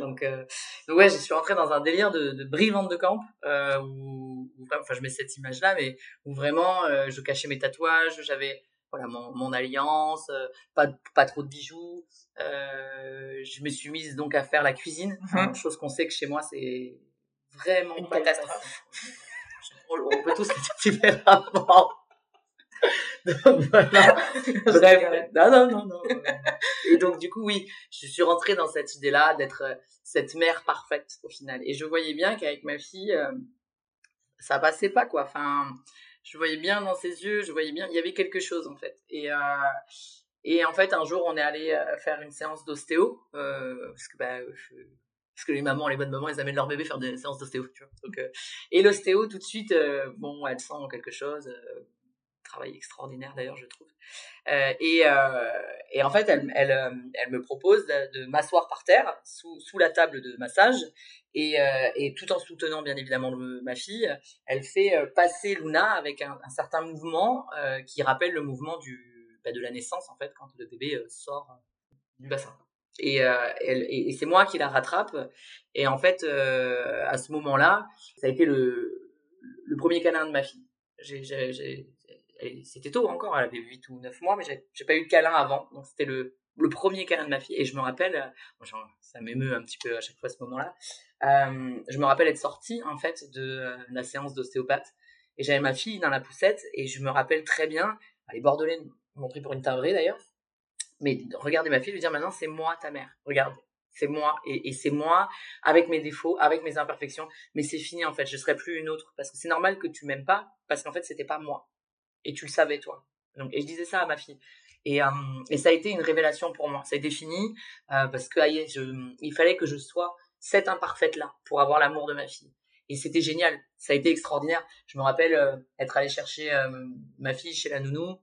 donc, euh, donc, ouais, je suis rentrée dans un délire de, de brivante de camp euh, où, enfin, je mets cette image-là, mais où vraiment euh, je cachais mes tatouages, j'avais voilà mon, mon alliance, euh, pas pas trop de bijoux. Euh, je me suis mise donc à faire la cuisine, mm chose qu'on sait que chez moi c'est vraiment une catastrophe. On peut tous le dire avant. Bref, non, non, non, non. Et donc, du coup, oui, je suis rentrée dans cette idée-là d'être euh, cette mère parfaite au final. Et je voyais bien qu'avec ma fille, euh, ça passait pas, quoi. Enfin, je voyais bien dans ses yeux, je voyais bien, il y avait quelque chose, en fait. Et, euh, et en fait, un jour, on est allé faire une séance d'ostéo, parce que, bah, parce que les mamans, les bonnes mamans, elles amènent leur bébé faire des séances d'ostéo. Donc, et l'ostéo, tout de suite, bon, elle sent quelque chose, travail extraordinaire d'ailleurs, je trouve. Euh, et, euh, et en fait, elle, elle, euh, elle me propose de, m'asseoir par terre sous, sous la table de massage et, et tout en soutenant bien évidemment ma fille, elle fait passer Luna avec un, certain mouvement qui rappelle le mouvement du, bah, de la naissance en fait quand le bébé sort du bassin. Et, et, c'est moi qui la rattrape. Et en fait, à ce moment-là, ça a été le, le premier câlin de ma fille. C'était tôt encore, elle avait 8 ou 9 mois, mais j'ai pas eu de câlin avant. Donc c'était le, premier câlin de ma fille. Et je me rappelle, euh, ça m'émeut un petit peu à chaque fois ce moment-là, euh, je me rappelle être sortie en fait de euh, la séance d'ostéopathe. Et j'avais ma fille dans la poussette et je me rappelle très bien, les Bordelais m'ont pris pour une timbrée d'ailleurs. Mais regardez ma fille, lui dire maintenant c'est moi ta mère. Regarde, c'est moi et, c'est moi avec mes défauts, avec mes imperfections. Mais c'est fini en fait, je serai plus une autre parce que c'est normal que tu m'aimes pas parce qu'en fait c'était pas moi et tu le savais toi. Donc et je disais ça à ma fille. Et, euh, et ça a été une révélation pour moi. Ça a été fini euh, parce que je, il fallait que je sois cette imparfaite là pour avoir l'amour de ma fille. Et c'était génial, ça a été extraordinaire. Je me rappelle euh, être allé chercher ma fille chez la nounou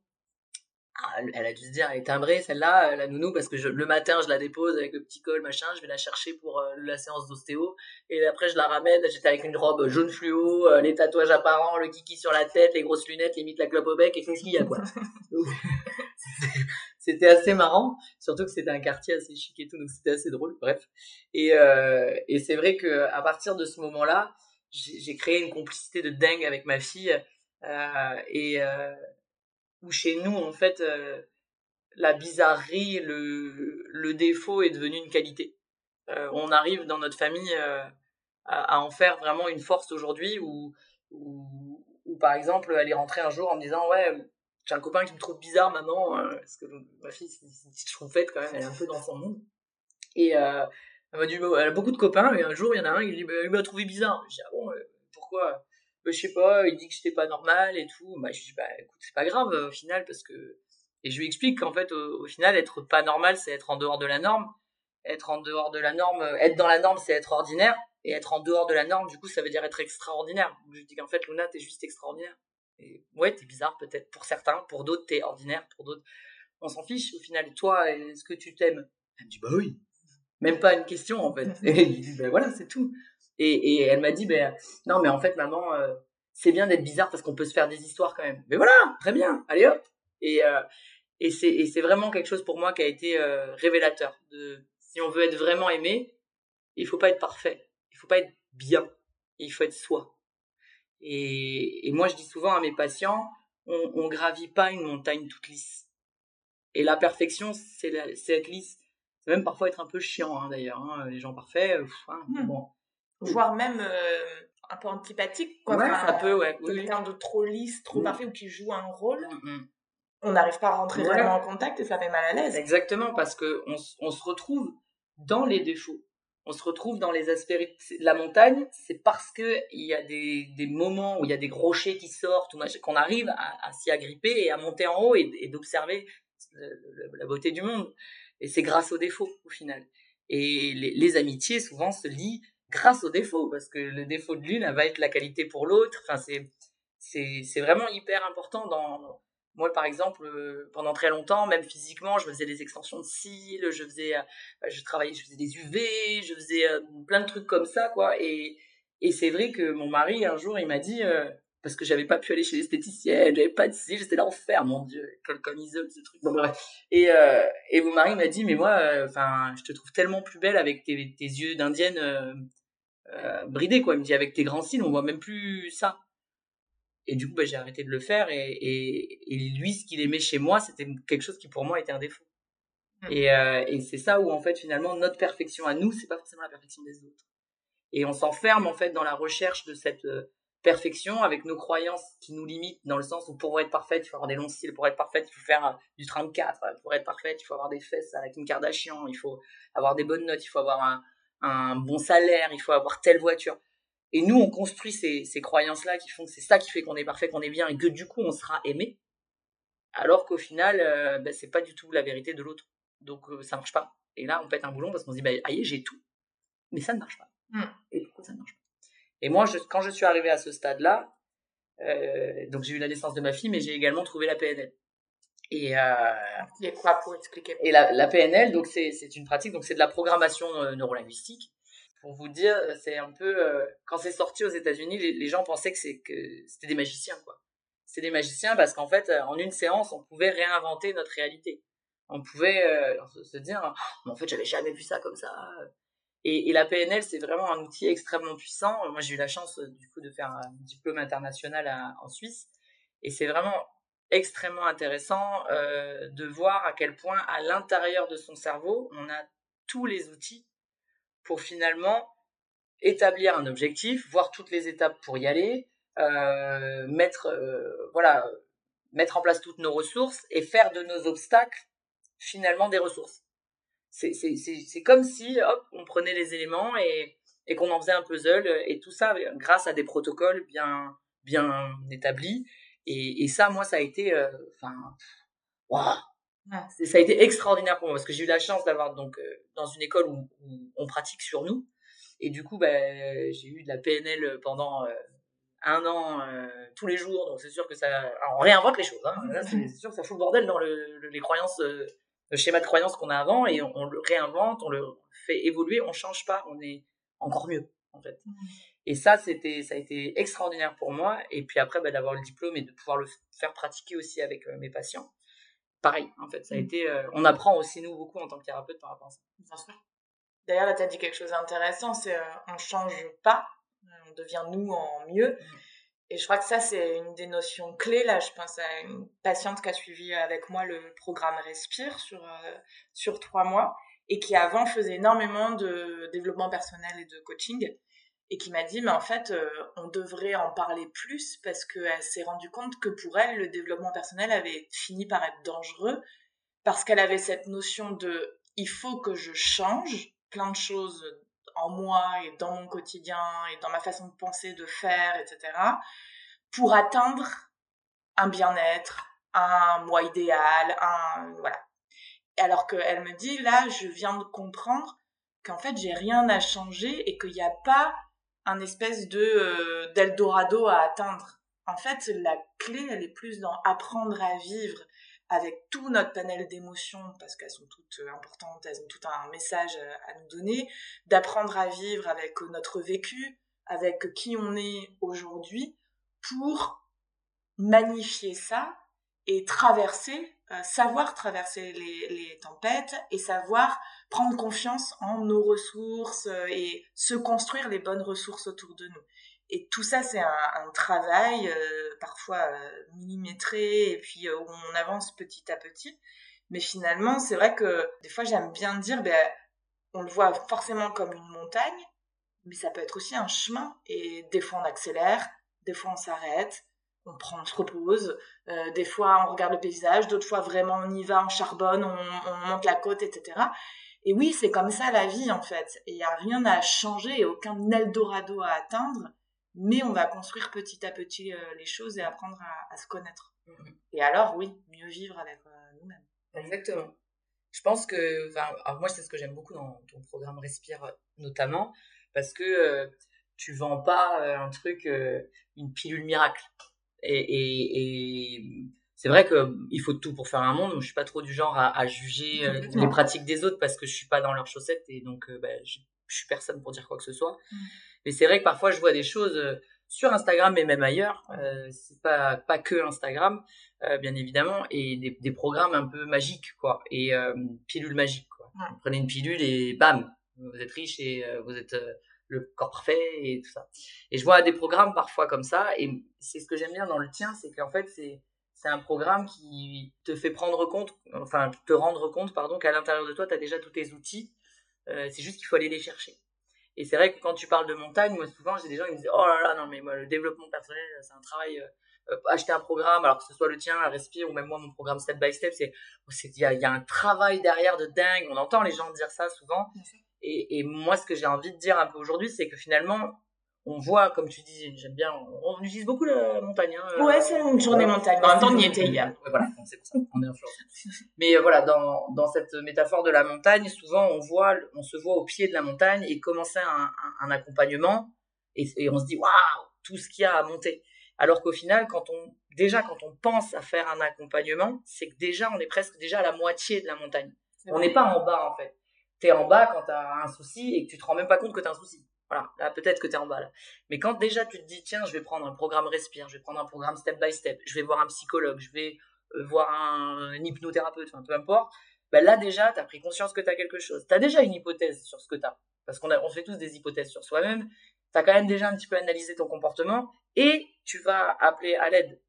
ah, elle a dû se dire, elle est timbrée celle-là, la nounou, parce que le matin je la dépose avec le petit col, machin, je vais la chercher pour euh, la séance d'ostéo, et après je la ramène, j'étais avec une robe jaune fluo, euh, les tatouages apparents, le kiki sur la tête, les grosses lunettes, limite la clope au bec, et qu'est-ce qu'il y a quoi C'était assez marrant, surtout que c'était un quartier assez chic et tout, donc c'était assez drôle, bref. Et, euh, et c'est vrai que à partir de ce moment-là, j'ai créé une complicité de dingue avec ma fille, et où chez nous, en fait, euh, la bizarrerie, le, le, défaut est devenu une qualité. Euh, on arrive dans notre famille euh, à, à, en faire vraiment une force aujourd'hui, où, où, où, par exemple, elle est rentrée un jour en me disant Ouais, j'ai un copain qui me trouve bizarre, maman, parce que ma fille, c'est une petite quand même, elle est un peu dans son monde. Et elle m'a dit Elle a beaucoup de copains, et un jour, il y en a un, il, il m'a trouvé bizarre. Je dis Ah bon, pourquoi? Bah, je sais pas, il dit que j'étais pas normal et tout. Bah, je dis, bah, écoute, c'est pas grave au final parce que. Et je lui explique qu'en fait, au, final, être pas normal, c'est être en dehors de la norme. Être en dehors de la norme, euh, être dans la norme, c'est être ordinaire. Et être en dehors de la norme, du coup, ça veut dire être extraordinaire. je lui dis qu'en fait, Luna, t'es juste extraordinaire. Et ouais, t'es bizarre peut-être pour certains, pour d'autres, t'es ordinaire, pour d'autres, on s'en fiche au final. Et toi, est-ce que tu t'aimes? Elle me dit, bah oui. Même pas une question en fait. Et je dis, bah voilà, c'est tout. Et, et elle m'a dit, ben, non, mais en fait, maman, euh, c'est bien d'être bizarre parce qu'on peut se faire des histoires quand même. Mais voilà, très bien, allez hop. Et, euh, et c'est vraiment quelque chose pour moi qui a été euh, révélateur. De, si on veut être vraiment aimé, il faut pas être parfait, il faut pas être bien, il faut être soi. Et, et moi, je dis souvent à mes patients, on, on gravit pas une montagne toute lisse. Et la perfection, c'est être lisse. C'est même parfois être un peu chiant, hein, d'ailleurs. Hein, les gens parfaits, hein, mmh. bon voire même euh, un peu antipathique. Quoi. Ouais, ça peut, ouais. Quelqu'un de trop lisse, trop parfait ou qui joue un rôle. Mm, mm. On n'arrive pas à rentrer vraiment en contact et ça fait mal à l'aise. Exactement, parce qu'on on se retrouve dans les défauts. On se retrouve dans les aspérités. La montagne, c'est parce qu'il y a des, des, moments où il y a des rochers qui sortent, qu'on arrive à, s'y agripper et à monter en haut et, d'observer la beauté du monde. Et c'est grâce aux défauts, au final. Et les, les amitiés, souvent, se lient grâce au défaut, parce que le défaut de l'une va être la qualité pour l'autre. Enfin, c'est, c'est, c'est vraiment hyper important dans, moi, par exemple, euh, pendant très longtemps, même physiquement, je faisais des extensions de cils, je faisais, euh, je travaillais, je faisais des UV, je faisais euh, plein de trucs comme ça, quoi. Et, et c'est vrai que mon mari, un jour, il m'a dit, parce que j'avais pas pu aller chez l'esthéticienne, j'avais pas de cils, j'étais l'enfer, mon dieu, comme, isole, ce truc. Et, et mon mari m'a dit, mais moi, enfin, je te trouve tellement plus belle avec tes, tes yeux d'indienne euh, bridé quoi. Il me dit avec tes grands cils, on voit même plus ça. Et du coup, bah, j'ai arrêté de le faire. Et, et, lui, ce qu'il aimait chez moi, c'était quelque chose qui pour moi était un défaut. Hmm. Et, euh, et c'est ça où en fait finalement notre perfection à nous, c'est pas forcément la perfection des autres. Et on s'enferme en fait dans la recherche de cette euh, perfection avec nos croyances qui nous limitent dans le sens où pour être parfaite, il faut avoir des longs cils, pour être parfaite, il faut faire du 34, pour être parfaite, il faut avoir des fesses avec une Kardashian, il faut avoir des bonnes notes, il faut avoir un, un bon salaire, il faut avoir telle voiture. Et nous, on construit ces, ces croyances-là qui font que c'est ça qui fait qu'on est parfait, qu'on est bien, et que du coup, on sera aimé. Alors qu'au final, euh, ben, c'est pas du tout la vérité de l'autre. Donc, euh, ça marche pas. Et là, on pète un boulon parce qu'on se dit, bah, aïe, j'ai tout. Mais ça ne marche pas. Hmm. Et pourquoi ça ne marche pas Et moi, je, quand je suis arrivé à ce stade-là, euh, donc j'ai eu la naissance de ma fille, mais j'ai également trouvé la PNL. Et euh, quoi pour expliquer Et la, la PNL, donc c'est c'est une pratique, donc c'est de la programmation euh, neurolinguistique. Pour vous dire, c'est un peu euh, quand c'est sorti aux États-Unis, les, les, gens pensaient que c'est que c'était des magiciens quoi. C'était des magiciens parce qu'en fait, en une séance, on pouvait réinventer notre réalité. On pouvait se dire, oh, en fait, j'avais jamais vu ça comme ça. Et, et la PNL, c'est vraiment un outil extrêmement puissant. Moi, j'ai eu la chance du coup de faire un diplôme international à, en Suisse, et c'est vraiment extrêmement intéressant euh, de voir à quel point à l'intérieur de son cerveau, on a tous les outils pour finalement établir un objectif, voir toutes les étapes pour y aller, euh, mettre, euh, voilà, mettre en place toutes nos ressources et faire de nos obstacles finalement des ressources. C'est comme si hop, on prenait les éléments et, et qu'on en faisait un puzzle et tout ça grâce à des protocoles bien, bien établis. Et, et ça, moi, ça a été, euh, enfin, ça a été extraordinaire pour moi parce que j'ai eu la chance d'avoir donc euh, dans une école où, on pratique sur nous. Et du coup ben, j'ai eu de la PNL pendant euh, un an tous les jours. Donc c'est sûr que ça on réinvente les choses hein. c'est sûr que ça fout le bordel dans le, les croyances le schéma de croyances qu'on a avant et on, le réinvente on le fait évoluer on change pas on est encore mieux en fait. Mmh. Et ça c'était ça a été extraordinaire pour moi et puis après ben, d'avoir le diplôme et de pouvoir le faire pratiquer aussi avec mes patients pareil, en fait. Ça a mmh. été, euh, on apprend aussi, nous, beaucoup en tant que thérapeute par rapport à ça. Bien sûr. D'ailleurs, là, tu as dit quelque chose d'intéressant, c'est euh, on change pas, on devient nous en mieux. Mmh. Et je crois que ça, c'est une des notions clés. Là, je pense à une patiente qui a suivi avec moi le programme Respire sur, euh, sur trois mois et qui avant faisait énormément de développement personnel et de coaching et qui m'a dit mais en fait euh, on devrait en parler plus parce qu'elle s'est rendue compte que pour elle le développement personnel avait fini par être dangereux parce qu'elle avait cette notion de il faut que je change plein de choses en moi et dans mon quotidien et dans ma façon de penser, de faire, etc. pour atteindre un bien-être, un moi idéal, un voilà. Alors qu'elle me dit là je viens de comprendre qu'en fait j'ai rien à changer et qu'il n'y a pas espèce de euh, d'Eldorado à atteindre. En fait, la clé, elle est plus dans apprendre à vivre avec tout notre panel d'émotions, parce qu'elles sont toutes euh, importantes, elles ont tout un message à nous donner, d'apprendre à vivre avec notre vécu, avec qui on est aujourd'hui, pour magnifier ça et traverser, savoir traverser les, tempêtes et savoir prendre confiance en nos ressources euh, et se construire les bonnes ressources autour de nous. Et tout ça, c'est un, travail euh, parfois euh, millimétré et puis où on avance petit à petit. Mais finalement, c'est vrai que des fois, j'aime bien dire, ben, on le voit forcément comme une montagne, mais ça peut être aussi un chemin. Et des fois, on accélère, des fois, on s'arrête, on prend, on se repose. des fois, on regarde le paysage, d'autres fois, vraiment, on y va, on charbonne, on, on monte la côte, etc. Et oui, c'est comme ça la vie en fait. Et il n'y a rien à changer et aucun Eldorado à atteindre, mais on va construire petit à petit euh, les choses et apprendre à, se connaître. Mm-hmm. Et alors, oui, mieux vivre avec euh, nous-mêmes. Exactement. Je pense que, alors moi, c'est ce que j'aime beaucoup dans ton programme Respire, notamment, parce que euh, tu vends pas un truc, une pilule miracle. Et, et, et c'est vrai qu'il faut tout pour faire un monde. Je suis pas trop du genre à, juger euh, les pratiques des autres parce que je suis pas dans leurs chaussettes et donc euh, bah, je, suis personne pour dire quoi que ce soit. Mm. Mais c'est vrai que parfois je vois des choses euh, sur Instagram et même ailleurs. Euh, c'est pas pas que Instagram, bien évidemment, et des, des, programmes un peu magiques quoi, et pilules magiques quoi. Vous prenez une pilule et bam, vous êtes riche et vous êtes le corps parfait et tout ça. Et je vois des programmes parfois comme ça, et c'est ce que j'aime bien dans le tien, c'est qu'en fait c'est c'est un programme qui te fait prendre compte, enfin te rendre compte, pardon, qu'à l'intérieur de toi, tu as déjà tous tes outils. Euh, c'est juste qu'il faut aller les chercher. Et c'est vrai que quand tu parles de montagne, moi souvent j'ai des gens qui me disent oh là là non mais moi le développement personnel c'est un travail euh, euh, acheter un programme alors que ce soit le tien à Respire ou même moi mon programme step by step c'est il y a, y a, un travail derrière de dingue on entend les gens dire ça souvent et, et moi ce que j'ai envie de dire un peu aujourd'hui c'est que finalement on voit, comme tu dis, j'aime bien, on, utilise beaucoup la montagne. Hein, ouais, c'est une journée montagne. En même temps, on y était hier. voilà, c'est pour ça, on est Mais euh, voilà, dans, dans cette métaphore de la montagne, souvent on voit, on se voit au pied de la montagne et commencer un, un, accompagnement et, et, on se dit waouh, tout ce qu'il y a à monter. Alors qu'au final, quand on, déjà, quand on pense à faire un accompagnement, c'est que déjà, on est presque déjà à la moitié de la montagne. On n'est pas en bas, en fait. T'es en bas quand t'as un souci et que tu te rends même pas compte que t'as un souci. Voilà, là peut-être que tu es en bas là. Mais quand déjà tu te dis tiens, je vais prendre un programme respire, je vais prendre un programme step by step, je vais voir un psychologue, je vais euh, voir un, hypnothérapeute, enfin peu importe, ben là déjà tu as pris conscience que tu as quelque chose. Tu as déjà une hypothèse sur ce que tu as parce qu'on on fait tous des hypothèses sur soi-même. Tu as quand même déjà un petit peu analysé ton comportement et tu vas appeler à l'aide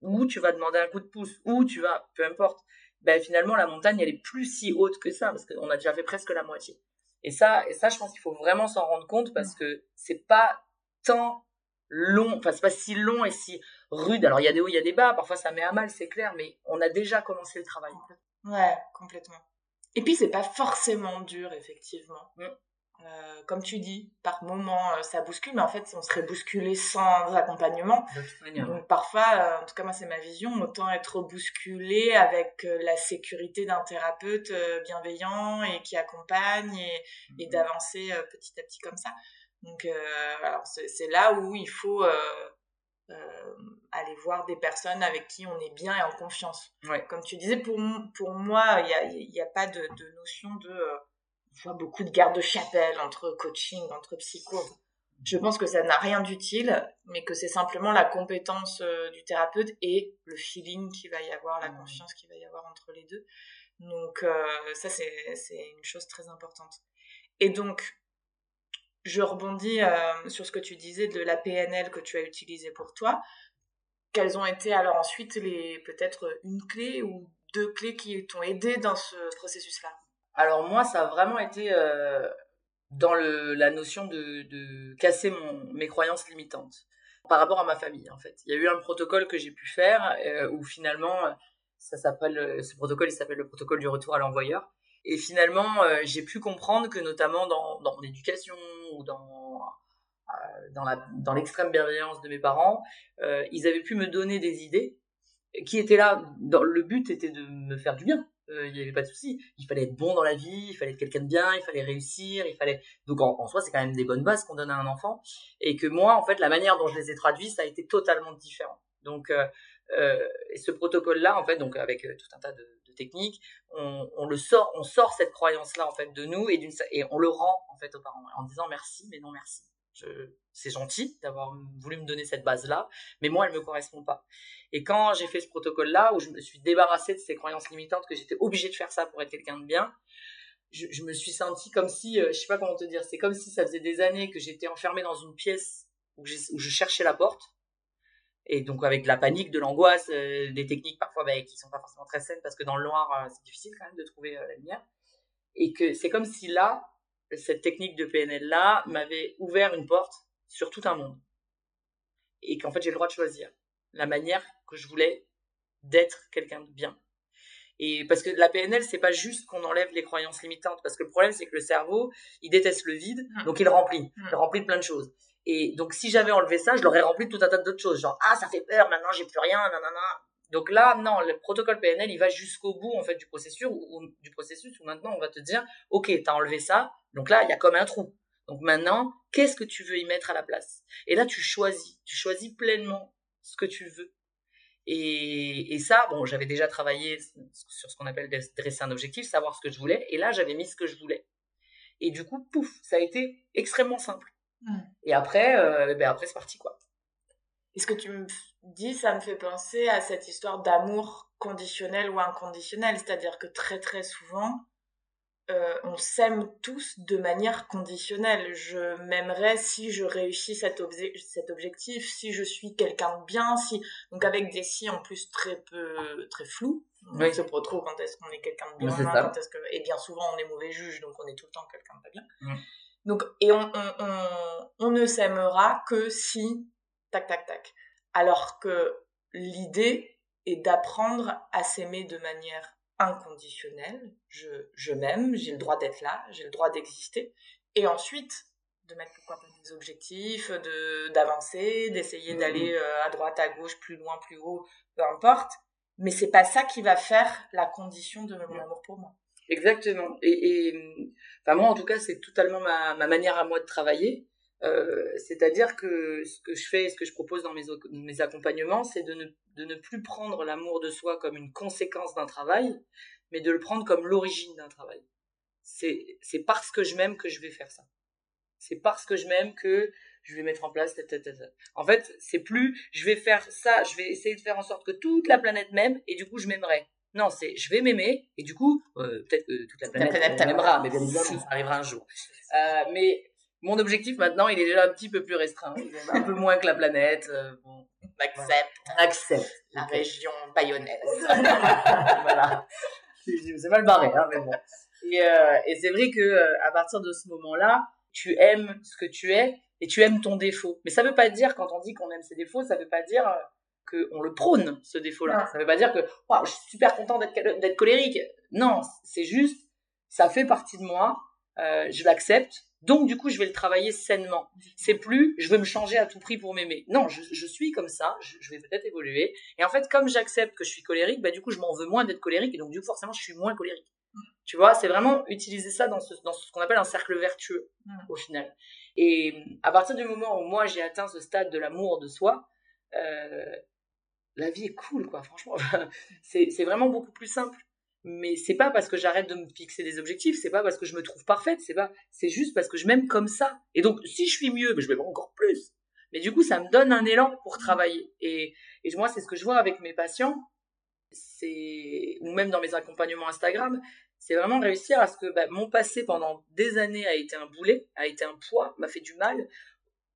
ou tu vas demander un coup de pouce ou tu vas peu importe. Ben finalement la montagne elle est plus si haute que ça parce qu'on a déjà fait presque la moitié. Et ça, et ça, je pense qu'il faut vraiment s'en rendre compte parce que c'est pas tant long, enfin c'est pas si long et si rude. Alors il y a des hauts, il y a des bas, parfois ça met à mal, c'est clair, mais on a déjà commencé le travail. Ouais, complètement. Et puis c'est pas forcément dur, effectivement. Mm. Euh, comme tu dis, par moment euh, ça bouscule, mais en fait on serait bousculé sans accompagnement. Donc parfois, euh, en tout cas moi c'est ma vision, autant être bousculé avec la sécurité d'un thérapeute bienveillant et qui accompagne et, et mm-hmm. d'avancer petit à petit comme ça. Donc c'est là où il faut aller voir des personnes avec qui on est bien et en confiance. Comme tu disais, pour, pour moi, il n'y a, a, pas de, de notion de beaucoup de garde-chapelle entre coaching, entre psycho. Je pense que ça n'a rien d'utile, mais que c'est simplement la compétence euh, du thérapeute et le feeling qu'il va y avoir, la mmh. confiance qu'il va y avoir entre les deux. Donc euh, ça, c'est une chose très importante. Et donc, je rebondis euh, sur ce que tu disais de la PNL que tu as utilisée pour toi. Quelles ont été alors ensuite les peut-être une clé ou deux clés qui t'ont aidé dans ce processus-là? Alors moi, ça a vraiment été euh, dans la notion de, casser mes croyances limitantes par rapport à ma famille, en fait. Il y a eu un protocole que j'ai pu faire euh, où finalement, ça s'appelle, ce protocole, il s'appelle le protocole du retour à l'envoyeur. Et finalement, euh, j'ai pu comprendre que notamment dans, mon éducation ou dans, l'extrême bienveillance de mes parents, ils avaient pu me donner des idées qui étaient là. Le but était de me faire du bien il n'y avait pas de souci. Il fallait être bon dans la vie, il fallait être quelqu'un de bien, il fallait réussir, il fallait. Donc en, soi, c'est quand même des bonnes bases qu'on donne à un enfant. Et que moi, en fait, la manière dont je les ai traduits, ça a été totalement différent. Donc, euh, euh, et ce protocole-là, en fait, donc avec tout un tas de, techniques, on, le sort, on sort cette croyance-là en fait de nous et, et on le rend en fait aux parents en disant merci, mais non merci c'est gentil d'avoir voulu me donner cette base-là, mais moi, elle me correspond pas. Et quand j'ai fait ce protocole-là, où je me suis débarrassée de ces croyances limitantes, que j'étais obligée de faire ça pour être quelqu'un de bien, je, me suis sentie comme si, euh, je sais pas comment te dire, c'est comme si ça faisait des années que j'étais enfermée dans une pièce où, je cherchais la porte, et donc avec la panique, de l'angoisse, euh, des techniques parfois bah, qui sont pas forcément très saines, parce que dans le noir, euh, c'est difficile quand même de trouver la lumière, et que c'est comme si là, cette technique de PNL-là m'avait ouvert une porte sur tout un monde. Et qu'en fait, j'ai le droit de choisir la manière que je voulais d'être quelqu'un de bien. Et parce que la PNL, c'est pas juste qu'on enlève les croyances limitantes, parce que le problème, c'est que le cerveau, il déteste le vide, mmh. donc il remplit, mmh. il remplit de plein de choses. Et donc, si j'avais enlevé ça, je l'aurais rempli de tout un tas d'autres choses, genre ah ça fait peur, maintenant j'ai plus rien, nanana. Donc là, non, le protocole PNL, il va jusqu'au bout en fait du processus, ou, du processus où maintenant on va te dire, ok, t'as enlevé ça, donc là il y a comme un trou. Donc maintenant, qu'est-ce que tu veux y mettre à la place? Et là, tu choisis, tu choisis pleinement ce que tu veux. Et, et ça, bon, j'avais déjà travaillé sur ce qu'on appelle dresser un objectif, savoir ce que je voulais, et là j'avais mis ce que je voulais. Et du coup, pouf, ça a été extrêmement simple. Mmh. Et après, euh, ben après c'est parti quoi. Et ce que tu me dis, ça me fait penser à cette histoire d'amour conditionnel ou inconditionnel. C'est-à-dire que très très souvent, euh, on s'aime tous de manière conditionnelle. Je m'aimerais si je réussis cet, cet objectif, si je suis quelqu'un de bien, si donc avec des si en plus très peu très flous. On pas trop quand est-ce qu'on est quelqu'un de bien, quand est-ce que et bien souvent on est mauvais juge, donc on est tout le temps quelqu'un de pas bien. Donc et on, on, on, on ne s'aimera que si tac, tac, tac. Alors que l'idée est d'apprendre à s'aimer de manière inconditionnelle. Je, je m'aime, j'ai le droit d'être là, j'ai le droit d'exister. Et ensuite, de mettre pourquoi pas des objectifs, de d'avancer, d'essayer mmh d'aller euh, à droite, à gauche, plus loin, plus haut, peu importe. Mais c'est pas ça qui va faire la condition de mon amour pour moi. Exactement. Et, et enfin moi en tout cas c'est totalement ma, ma manière à moi de travailler. Euh, c'est-à-dire que ce que je fais, ce que je propose dans mes, mes accompagnements, c'est de ne, de ne plus prendre l'amour de soi comme une conséquence d'un travail, mais de le prendre comme l'origine d'un travail. C'est, c'est parce que je m'aime que je vais faire ça. C'est parce que je m'aime que je vais mettre en place. En fait, c'est plus je vais faire ça, je vais essayer de faire en sorte que toute la planète m'aime et du coup je m'aimerai. Non, c'est je vais m'aimer et du coup euh, peut-être que toute la planète, m'aimera, mais bien évidemment ça arrivera un jour. Euh, mais mon objectif maintenant, il est déjà un petit peu plus restreint. Un peu moins que la planète. Euh, bon, accepte. Accepte. La région bayonnaise. voilà. C'est mal barré, hein, mais bon. Et, euh, et c'est vrai que euh, à partir de ce moment-là, tu aimes ce que tu es et tu aimes ton défaut. Mais ça veut pas dire, quand on dit qu'on aime ses défauts, ça veut pas dire qu'on le prône, ce défaut-là. Ça veut pas dire que waouh, je suis super content d'être colérique. Non, c'est juste, ça fait partie de moi, euh, je l'accepte, donc du coup je vais le travailler sainement. C'est plus, je veux me changer à tout prix pour m'aimer. Non, je, je, suis comme ça, je, je vais peut-être évoluer. Et en fait, comme j'accepte que je suis colérique, bah du coup je m'en veux moins d'être colérique, et donc du coup forcément je suis moins colérique. Tu vois, c'est vraiment utiliser ça dans ce, dans ce qu'on appelle un cercle vertueux, au final. Et à partir du moment où moi j'ai atteint ce stade de l'amour de soi, euh, la vie est cool, quoi, franchement. c'est vraiment beaucoup plus simple. Mais c'est pas parce que j'arrête de me fixer des objectifs, c'est pas parce que je me trouve parfaite, c'est pas, c'est juste parce que je m'aime comme ça. Et donc, si je suis mieux, ben, je m'aime encore plus. Mais du coup, ça me donne un élan pour travailler. Et, et moi, c'est ce que je vois avec mes patients, c'est, ou même dans mes accompagnements Instagram, c'est vraiment réussir à ce que bah, mon passé pendant des années a été un boulet, a été un poids, m'a fait du mal.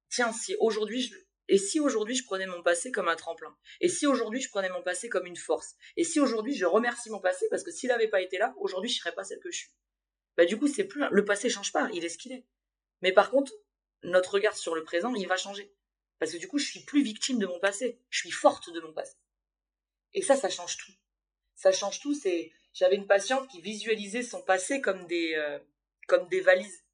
Tiens, si aujourd'hui je... Et si aujourd'hui je prenais mon passé comme un tremplin? Et si aujourd'hui je prenais mon passé comme une force? Et si aujourd'hui je remercie mon passé parce que s'il n'avait pas été là, aujourd'hui je serais pas celle que je suis? Bah du coup c'est plus le passé change pas, il est ce qu'il est. Mais par contre notre regard sur le présent il va changer parce que du coup je suis plus victime de mon passé, je suis forte de mon passé. Et ça ça change tout. Ça change tout, c'est j'avais une patiente qui visualisait son passé comme des, euh, comme des valises.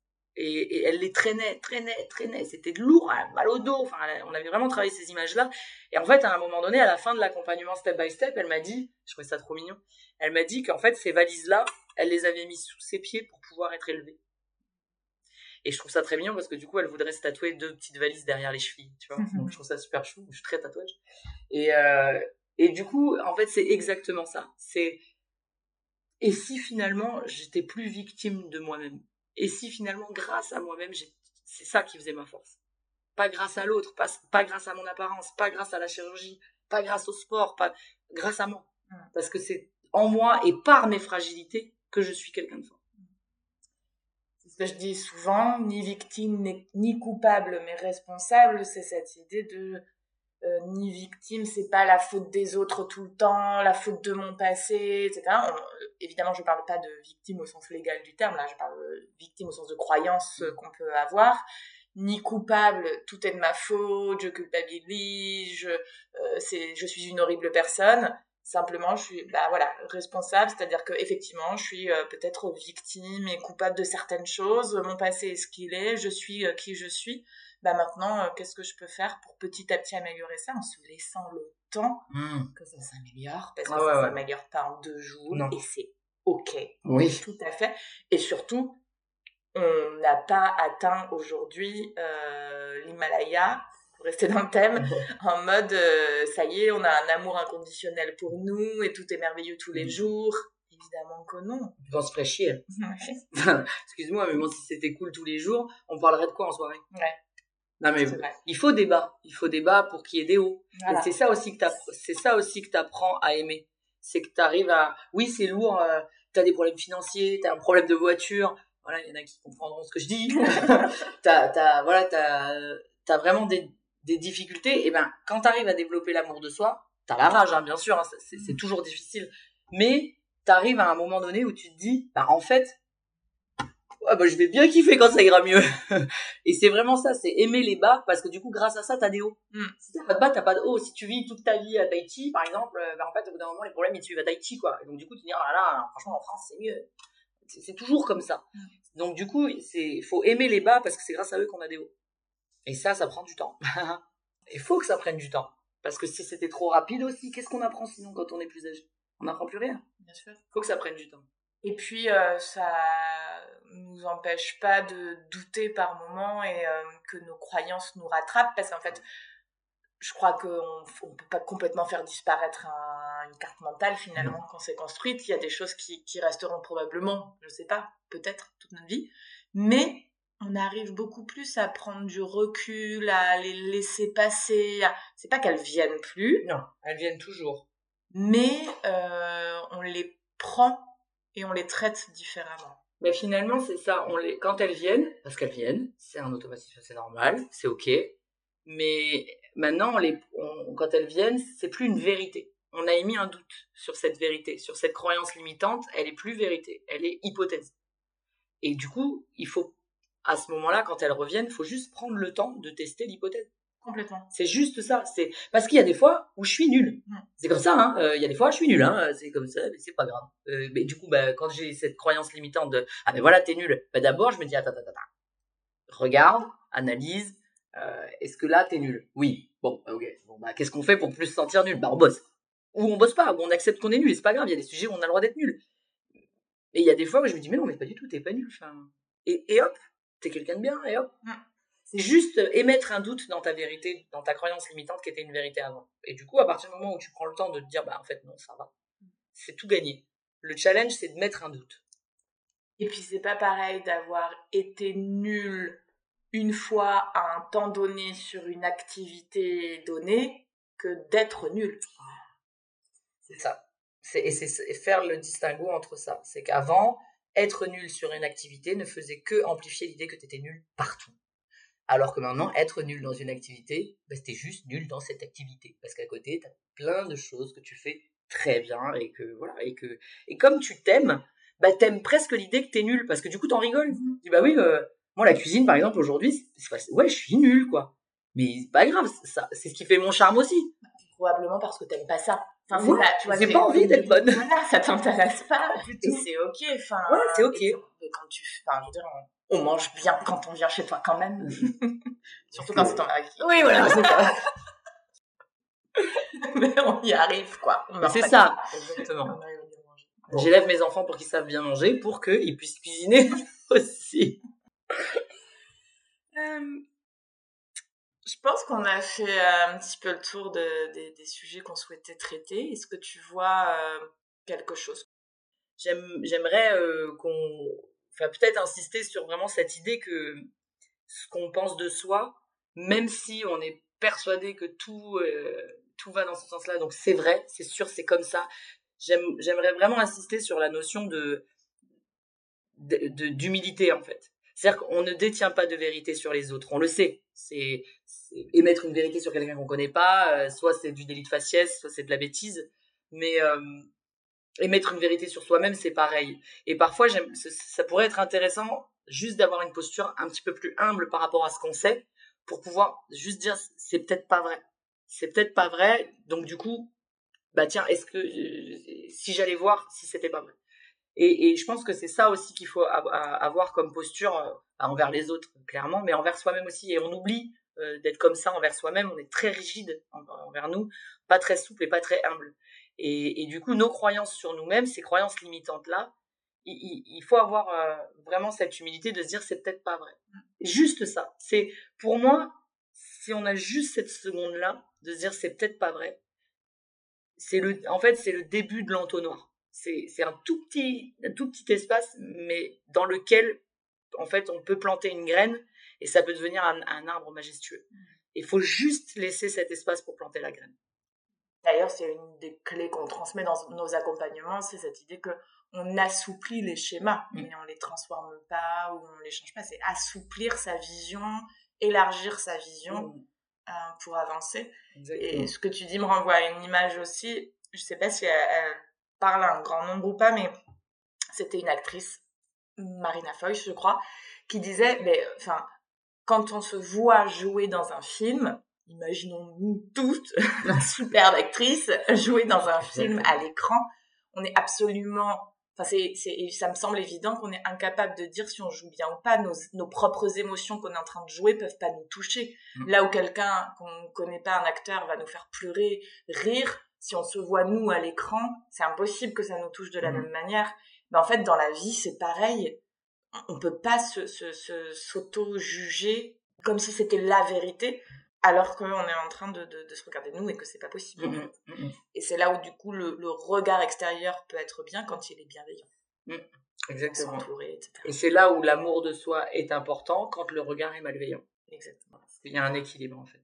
Et, elle les traînait, traînait, traînait. C'était de lourd, mal au dos. Enfin, on avait vraiment travaillé ces images-là. Et en fait, à un moment donné, à la fin de l'accompagnement step by step, elle m'a dit, je trouvais ça trop mignon, elle m'a dit qu'en fait, ces valises-là, elle les avait mises sous ses pieds pour pouvoir être élevées. Et je trouve ça très mignon parce que du coup, elle voudrait se tatouer deux petites valises derrière les chevilles, tu vois. Donc, je trouve ça super chou. Je suis très tatouage. Et, euh, et du coup, en fait, c'est exactement ça. C'est et si finalement j'étais plus victime de moi-même? Et si finalement grâce à moi-même, c'est ça qui faisait ma force Pas grâce à l'autre, pas, pas grâce à mon apparence, pas grâce à la chirurgie, pas grâce au sport, pas grâce à moi. Parce que c'est en moi et par mes fragilités que je suis quelqu'un de fort. C'est ce que je dis souvent, ni victime ni coupable mais responsable, c'est cette idée de euh, ni victime, c'est pas la faute des autres tout le temps, la faute de mon passé, etc. évidemment, je parle pas de victime au sens légal du terme, là, je parle de victime au sens de croyance euh, qu'on peut avoir. Ni coupable, tout est de ma faute, je culpabilise, je, euh, je suis une horrible personne. Simplement, je suis, bah voilà, responsable, c'est-à-dire que effectivement, je suis peut-être victime et coupable de certaines choses. Mon passé est ce qu'il est, je suis qui je suis bah maintenant, euh, qu'est-ce que je peux faire pour petit à petit améliorer ça en se laissant le temps mmh. que ça s'améliore, parce que ça ne s'améliore pas en deux jours, et c'est ok. Oui. Tout à fait. Et surtout, on n'a pas atteint aujourd'hui euh, l'Himalaya, pour rester dans le thème, en mode euh, ça y est, on a un amour inconditionnel pour nous et tout est merveilleux tous les mmh. jours. Évidemment que non. On se ferait chier. Excuse-moi, mais moi, si c'était cool tous les jours, on parlerait de quoi en soirée? Ouais. Non mais il faut débat, il faut débat pour qu'il y ait des hauts. c'est ça aussi que c'est ça aussi que t'apprends à aimer. C'est que tu arrives à, oui c'est lourd, euh, tu as des problèmes financiers, tu as un problème de voiture, voilà il y en a qui comprendront ce que je dis. t'as t'as voilà t'as as vraiment des, des difficultés. Et ben quand t'arrives à développer l'amour de soi, t'as la rage hein, bien sûr, hein, c'est toujours difficile, mais t'arrives à un moment donné où tu te dis, bah en fait ah bah, je vais bien kiffer quand ça ira mieux. et c'est vraiment ça, c'est aimer les bas parce que du coup, grâce à ça, t'as des hauts. Mm. Si t'as pas de bas, t'as pas de haut. Si tu vis toute ta vie à Tahiti, par exemple, euh, bah, en fait, au bout d'un moment, les problèmes, ils te suivent à Tahiti, quoi. Et donc, du coup, tu dis, ah là là, franchement, en France, c'est mieux. C'est toujours comme ça. Mm. Donc, du coup, c'est, faut aimer les bas parce que c'est grâce à eux qu'on a des hauts. Et ça, ça prend du temps. Il faut que ça prenne du temps. Parce que si c'était trop rapide aussi, qu'est-ce qu'on apprend sinon quand on est plus âgé? On n'apprend plus rien. Bien sûr. Faut que ça prenne du temps. Et puis, euh, ça nous empêche pas de douter par moments et euh, que nos croyances nous rattrapent parce qu'en fait je crois qu'on ne peut pas complètement faire disparaître une carte mentale finalement quand c'est construite. Il y a des choses qui, qui resteront probablement, je sais pas, peut-être toute notre vie, mais on arrive beaucoup plus à prendre du recul, à les laisser passer. C'est pas qu'elles viennent plus. Non, elles viennent toujours. Mais euh, on les prend et on les traite différemment. Mais finalement, c'est ça. On les, quand elles viennent, parce qu'elles viennent, c'est un automatisme, c'est normal, c'est ok. Mais maintenant, on les, quand elles viennent, c'est plus une vérité. On a émis un doute sur cette vérité, sur cette croyance limitante. Elle est plus vérité, elle est hypothèse. Et du coup, il faut, à ce moment-là, quand elles reviennent, il faut juste prendre le temps de tester l'hypothèse. Complètement. C'est juste ça. C'est parce qu'il y a des fois où je suis nulle. Mm. C'est comme ça. Hein. Euh, Il y a des fois où je suis nulle. Hein. C'est comme ça, mais c'est pas grave. Euh, mais du coup, bah, quand j'ai cette croyance limitante de ah ben voilà t'es nul. Bah, d'abord je me dis attends attends attends. Regarde, analyse. Euh, Est-ce que là t'es nul? Oui. Bon, bah, ok. Bon bah qu'est-ce qu'on fait pour plus se sentir nul? Bah on bosse. Ou on bosse pas. Ou on accepte qu'on est nul. Et C'est pas grave. Il y a des sujets où on a le droit d'être nul. Et il y a des fois où je me dis mais non mais pas du tout. T'es pas nul. Enfin, et, et hop, t'es quelqu'un de bien. Et hop. Mm. C'est juste émettre un doute dans ta vérité, dans ta croyance limitante qui était une vérité avant. Et du coup, à partir du moment où tu prends le temps de te dire, bah en fait non, ça va, c'est tout gagné. Le challenge, c'est de mettre un doute. Et puis c'est pas pareil d'avoir été nul une fois à un temps donné sur une activité donnée que d'être nul. C'est ça. Et c'est c'est faire le distinguo entre ça. C'est qu'avant, être nul sur une activité ne faisait que amplifier l'idée que tu étais nul partout. Alors que maintenant, être nul dans une activité, bah, t'es juste nul dans cette activité. Parce qu'à côté, tu as plein de choses que tu fais très bien et que voilà et que et comme tu t'aimes, bah t'aimes presque l'idée que t'es nul parce que du coup t'en rigoles. Tu dis bah oui, euh, moi la cuisine par exemple aujourd'hui, ouais je suis nul quoi. Mais c'est pas grave, ça, c'est ce qui fait mon charme aussi. Probablement parce que t'aimes pas ça. Enfin, Ouais, pas- tu vois, j'ai pas envie d'être bonne. Voilà, ça t'intéresse pas. Et c'est ok. Enfin, Ouais, c'est ok. quand- tu, enfin, je veux dire, on, on mange bien quand on vient chez toi quand même. Surtout quand c'est ton mari. Oui voilà, c'est ça. Mais on y arrive, quoi. C'est ça, exactement. Bon. J'élève mes enfants pour qu'ils savent bien manger, pour qu'ils puissent cuisiner aussi. Euh, je pense qu'on a fait euh, un petit peu le tour de- des, des sujets qu'on souhaitait traiter. Est-ce que tu vois euh, quelque chose? J'aime- J'aimerais euh, qu'on, enfin peut-être insister sur vraiment cette idée que ce qu'on pense de soi, même si on est persuadé que tout euh, tout va dans ce sens-là, donc c'est vrai, c'est sûr, c'est comme ça. J'aime- J'aimerais vraiment insister sur la notion de d'humilité en fait. C'est-à-dire qu'on ne détient pas de vérité sur les autres, on le sait. C'est émettre une vérité sur quelqu'un qu'on connaît pas, euh, soit c'est du délit de faciès, soit c'est de la bêtise, mais euh, émettre une vérité sur soi-même, c'est pareil. Et parfois, ça- pourrait être intéressant juste d'avoir une posture un petit peu plus humble par rapport à ce qu'on sait, pour pouvoir juste dire c'est peut-être pas vrai, c'est peut-être pas vrai. Donc du coup, bah tiens, est-ce que euh, si j'allais voir si c'était pas vrai? Et, je pense que c'est ça aussi qu'il faut avoir comme posture euh, envers les autres, clairement, mais envers soi-même aussi. Et on oublie euh, d'être comme ça envers soi-même. On est très rigide en- envers nous, pas très souple et pas très humble. Et, et du coup, nos croyances sur nous-mêmes, ces croyances limitantes-là, il, faut avoir euh, vraiment cette humilité de se dire c'est peut-être pas vrai. Juste ça. C'est pour moi, si on a juste cette seconde-là de se dire c'est peut-être pas vrai, c'est le, en fait, c'est le début de l'entonnoir. C'est, c'est un tout petit, un tout petit espace, mais dans lequel, en fait, on peut planter une graine et ça peut devenir un, un arbre majestueux. Il faut juste laisser cet espace pour planter la graine. D'ailleurs, c'est une des clés qu'on transmet dans nos accompagnements, c'est cette idée que on assouplit les schémas, Mm. mais on les transforme pas ou on les change pas. C'est assouplir sa vision, élargir sa vision euh, pour avancer. Exactement. Et ce que tu dis me renvoie à une image aussi. Je sais pas si elle, elle parle à un grand nombre ou pas, mais c'était une actrice, Marina Foïs, je crois, qui disait, mais enfin, quand on se voit jouer dans un film, imaginons-nous toutes, la superbe actrice, jouer dans un film à l'écran, on est absolument, enfin, c'est, c'est, ça me semble évident qu'on est incapable de dire si on joue bien ou pas. Nos, nos propres émotions qu'on est en train de jouer peuvent pas nous toucher. Mm. Là où quelqu'un qu'on connaît pas, un acteur, va nous faire pleurer, rire, si on se voit nous à l'écran, c'est impossible que ça nous touche de la Mm. même manière. Mais en fait, dans la vie, c'est pareil. On peut pas se, se, se- s'auto-juger comme si c'était la vérité, alors qu'on est en train de, de, de se regarder nous et que c'est pas possible. Mhm, fait. mhm. Et c'est là où du coup le, le regard extérieur peut être bien quand il est bienveillant, Exactement. etc. Et c'est là où l'amour de soi est important quand le regard est malveillant. Exactement. Il y a un équilibre en fait.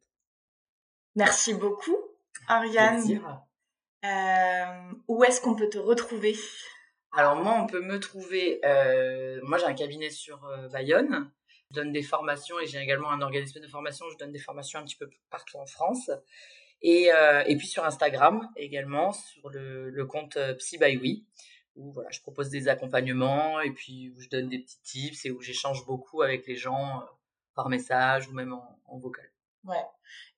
Merci beaucoup, Ariane. Plaisir. Euh, où est-ce qu'on peut te retrouver? Alors moi, on peut me trouver. euh, moi, j'ai un cabinet sur euh, Bayonne. Je donne des formations et j'ai également un organisme de formation. Je donne des formations un petit peu partout en France. Et, euh, et puis sur Instagram également, sur le, le compte euh, Psy by Oui, où voilà, je propose des accompagnements et puis où je donne des petits tips et où j'échange beaucoup avec les gens euh, par message ou même en, en vocal. Ouais.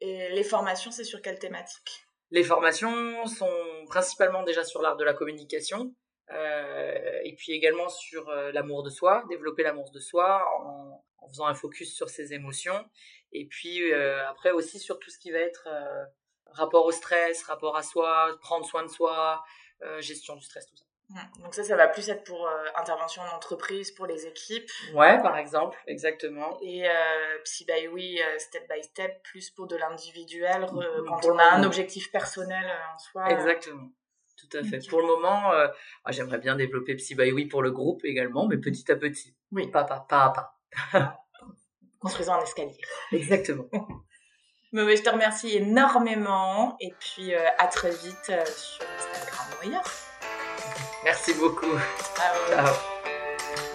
Et les formations, c'est sur quelle thématique? Les formations sont principalement déjà sur l'art de la communication. Euh, et puis également sur euh, l'amour de soi, développer l'amour de soi en, en, faisant un focus sur ses émotions. Et puis euh, après aussi sur tout ce qui va être rapport au stress, rapport à soi, prendre soin de soi, gestion du stress, tout ça. Mmh. Donc ça, ça va plus être pour intervention en entreprise, pour les équipes. Ouais, par exemple, exactement. Et Psy by Oui, step by step, plus pour de l'individuel, mmh, quand on a un objectif personnel en soi. Exactement. Tout à fait. Pour le moment, euh, ah, j'aimerais bien développer Psy by Oui pour le groupe également, mais petit à petit. Oui. Pas, pas, pas à pas. Construisant un escalier. Exactement. mais je te remercie énormément et puis euh, à très vite euh, sur Instagram ou ailleurs. Merci beaucoup. Ciao. Ciao.